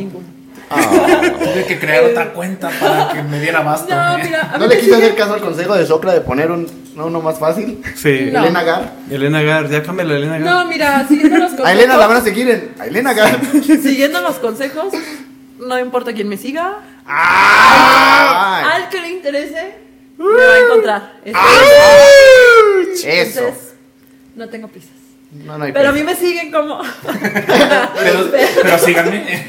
Ninguno. Tuve que crear otra cuenta para que me diera basto. No, mira, a ¿No mí le siguen- hacer caso al consejo de Socra de poner un, no, uno más fácil? Sí. No. Elena Gar. Elena Gar, ya cámbiala, Elena Gar. No, mira, siguiendo los consejos. A Elena la van a seguir en a Elena Gar. Siguiendo los consejos, no importa quién me siga, ¡Ay! al que le interese, me va a encontrar. Es- Eso. Entonces, no tengo prisas. No, no hay Pero a pedo. mí me siguen como. Pero, pero síganme.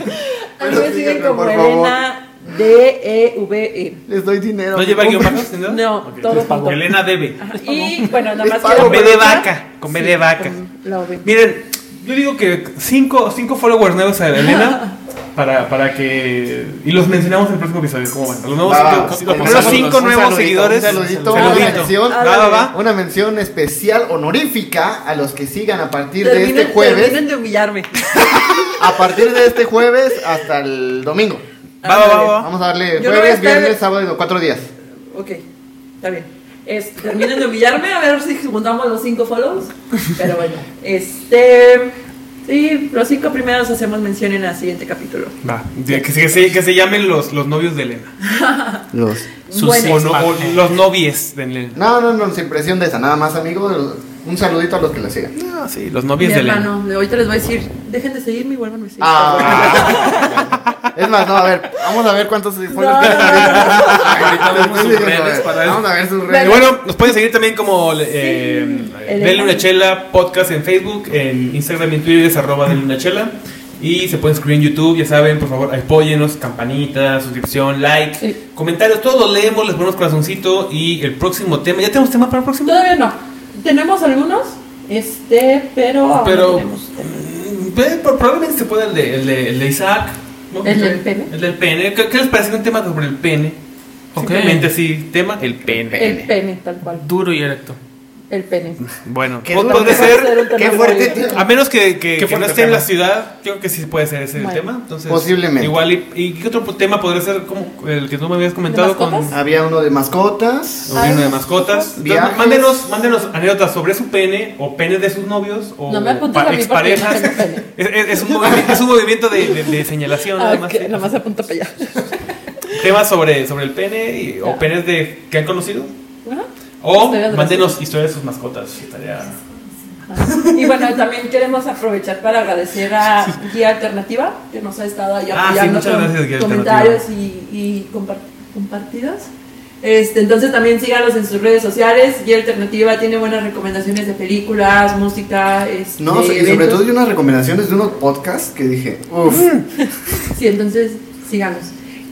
A mí me siguen como. Elena D-E-V-E. Les doy dinero. ¿No lleva guion bajos? ¿no? No, Ok. todo junto. Elena debe. Ajá, Y bueno, nada más Con B de vaca, con B Sí, de vaca. con la V. Miren, yo digo que cinco, cinco followers nuevos a Elena para, para que. Y los mencionamos en el próximo episodio. ¿Cómo van? Los nuevos Va, cinco, los nuevos saludito, seguidores. un saludito, Saludito. una mención. Va, va, va. Una mención especial honorífica a los que sigan a partir de este jueves. terminen de humillarme. A partir de este jueves hasta el domingo. Va, va, va, va. Vamos a darle Yo no a jueves, estar- viernes, sábado y cuatro días. Ok, está bien. Es, terminen de humillarme a ver si juntamos los cinco follows. Pero bueno, este. Sí, los cinco primeros hacemos mención en el siguiente capítulo. Va. Que, se- que se, que se llamen los, los novios de Elena. Los. Sus Bueno. O, no- o los novies de Elena. No, no, no, sin presión de esa, nada más, amigo. Un saludito a los que la sigan. No, sí, los Mi novios de Elena. hermano, de ahorita les voy a decir, dejen de seguirme y vuelvan a seguir. Ah. es más, no, a ver, vamos a ver cuántos. No, no, no, Ahorita vemos sus redes para Vamos a ver sus Y redes. bueno, nos pueden seguir también como eh, Elena. Denle una chela podcast en Facebook, en Instagram y en Twitter es arroba Denle una chela. Y se pueden suscribir en YouTube, ya saben, por favor, apóyenos, campanita, suscripción, like, Sí. comentarios, todos los leemos, les ponemos corazoncito y el próximo tema, ¿ya tenemos tema para el próximo? Todavía no. Tenemos algunos, este, pero Pero ve, probablemente se pueda el de, el de, el de Isaac. ¿no? ¿El del pene? El del pene. ¿Qué, qué les parece un tema sobre el pene? Simplemente así, tema, el pene. El pene, tal cual. Duro y erecto. El pene. Bueno, Qué puede ser. Qué fuerte. A menos que, que- que fuerte no esté en la ciudad, yo creo que sí puede ser ese el Bueno. tema. Entonces, Posiblemente. Igual, y, ¿y qué otro tema podría ser como el que tú me habías comentado con mascotas? Había uno de mascotas. o uno de mascotas? Entonces, Viajes. mándenos, mándenos anécdotas sobre su pene o pene de sus novios o No me apuntes pa- a mí porque exparejas. no tengo pene. Es, es- es un movimiento, es un movimiento de, de- de señalación, Ah, nada más. nada más apunta para allá. Temas sobre, sobre el pene y- o penes de que han conocido. O Historias de mándenos historias de sus mascotas. Estaría. Y bueno, también queremos aprovechar para agradecer a Guía Alternativa, que nos ha estado ahí Ah, sí, apoyando muchas con gracias, Guía comentarios y, y compar- compartidos. Este, entonces también síganos en sus redes sociales. Guía Alternativa tiene buenas recomendaciones de películas, música. Este, No, y sobre todo hay unas recomendaciones de unos podcasts que dije, uff. Sí, entonces síganos.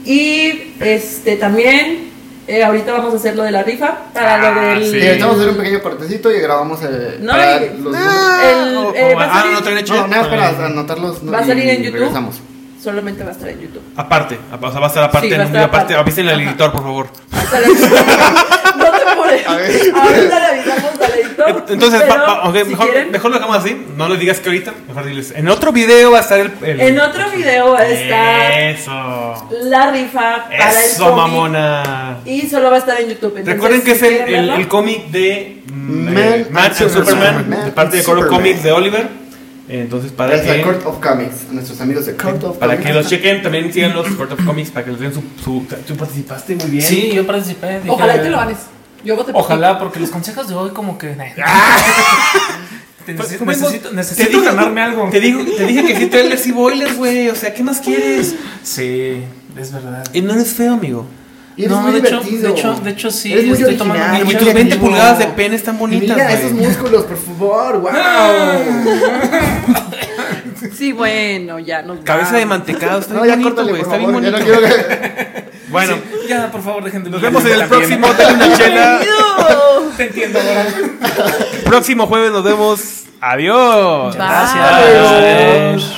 Y este también, eh, ahorita vamos a hacer lo de la rifa para Ah, lo del. sí. Sí, estamos a hacer un pequeño cortecito y grabamos eh, No, para y- los- el- O- eh, va a ah, salir- no traen hecho. No, nada más para anotarlos. Va a salir en YouTube. Regresamos. Solamente va a estar en YouTube. Aparte, o sea, va a estar aparte Sí, va a estar aparte. aparte. Avísenle al editor, por favor. Hasta la-. A ver. Ahorita le avisamos al editor. Entonces, pero va- va- ok, si mejor, quieren, mejor lo dejamos así. No les digas que ahorita. Mejor diles. En otro video va a estar el. el- en otro video va a estar Eso. la rifa para el Eso, cómic. mamona. Y solo va a estar en YouTube. Entonces, Recuerden que es el, el, el cómic de mm, Man eh, Man and Superman, Superman. de parte de and Comics de Oliver. Entonces, para Es la que, Court of Comics. Nuestros amigos de Court of para Comics. que los chequen, también sigan los Court of Comics para que les den su, su. Tú participaste muy bien. Sí, yo participé. Ojalá te lo ganes. Yo voté. Ojalá, porque los consejos de hoy como que... Te Pues, necesito, fuimos- necesito, te necesito digo- ganarme algo. Te, digo, te dije que sí trailers y boilers, güey. O sea, ¿qué más quieres? Sí, es verdad. Y no eres feo, amigo. Y eres No, muy de hecho- de hecho- de hecho sí, Eres muy estoy tomando original, Y muy tus 20 creativo. pulgadas de pene están Y bonitas, Mira güey. esos músculos, por favor. Wow. Sí, bueno, ya nos Cabeza de mantecado, está No, bien ya bonito, güey. Está bien favor. Ya bonito. no quiero que... Bueno, Sí, ya, por favor, dejen de nos vemos en el también. próximo. Dale una chela. Te entiendo ahora. Próximo jueves nos vemos. Adiós. Bye. Gracias. Adiós.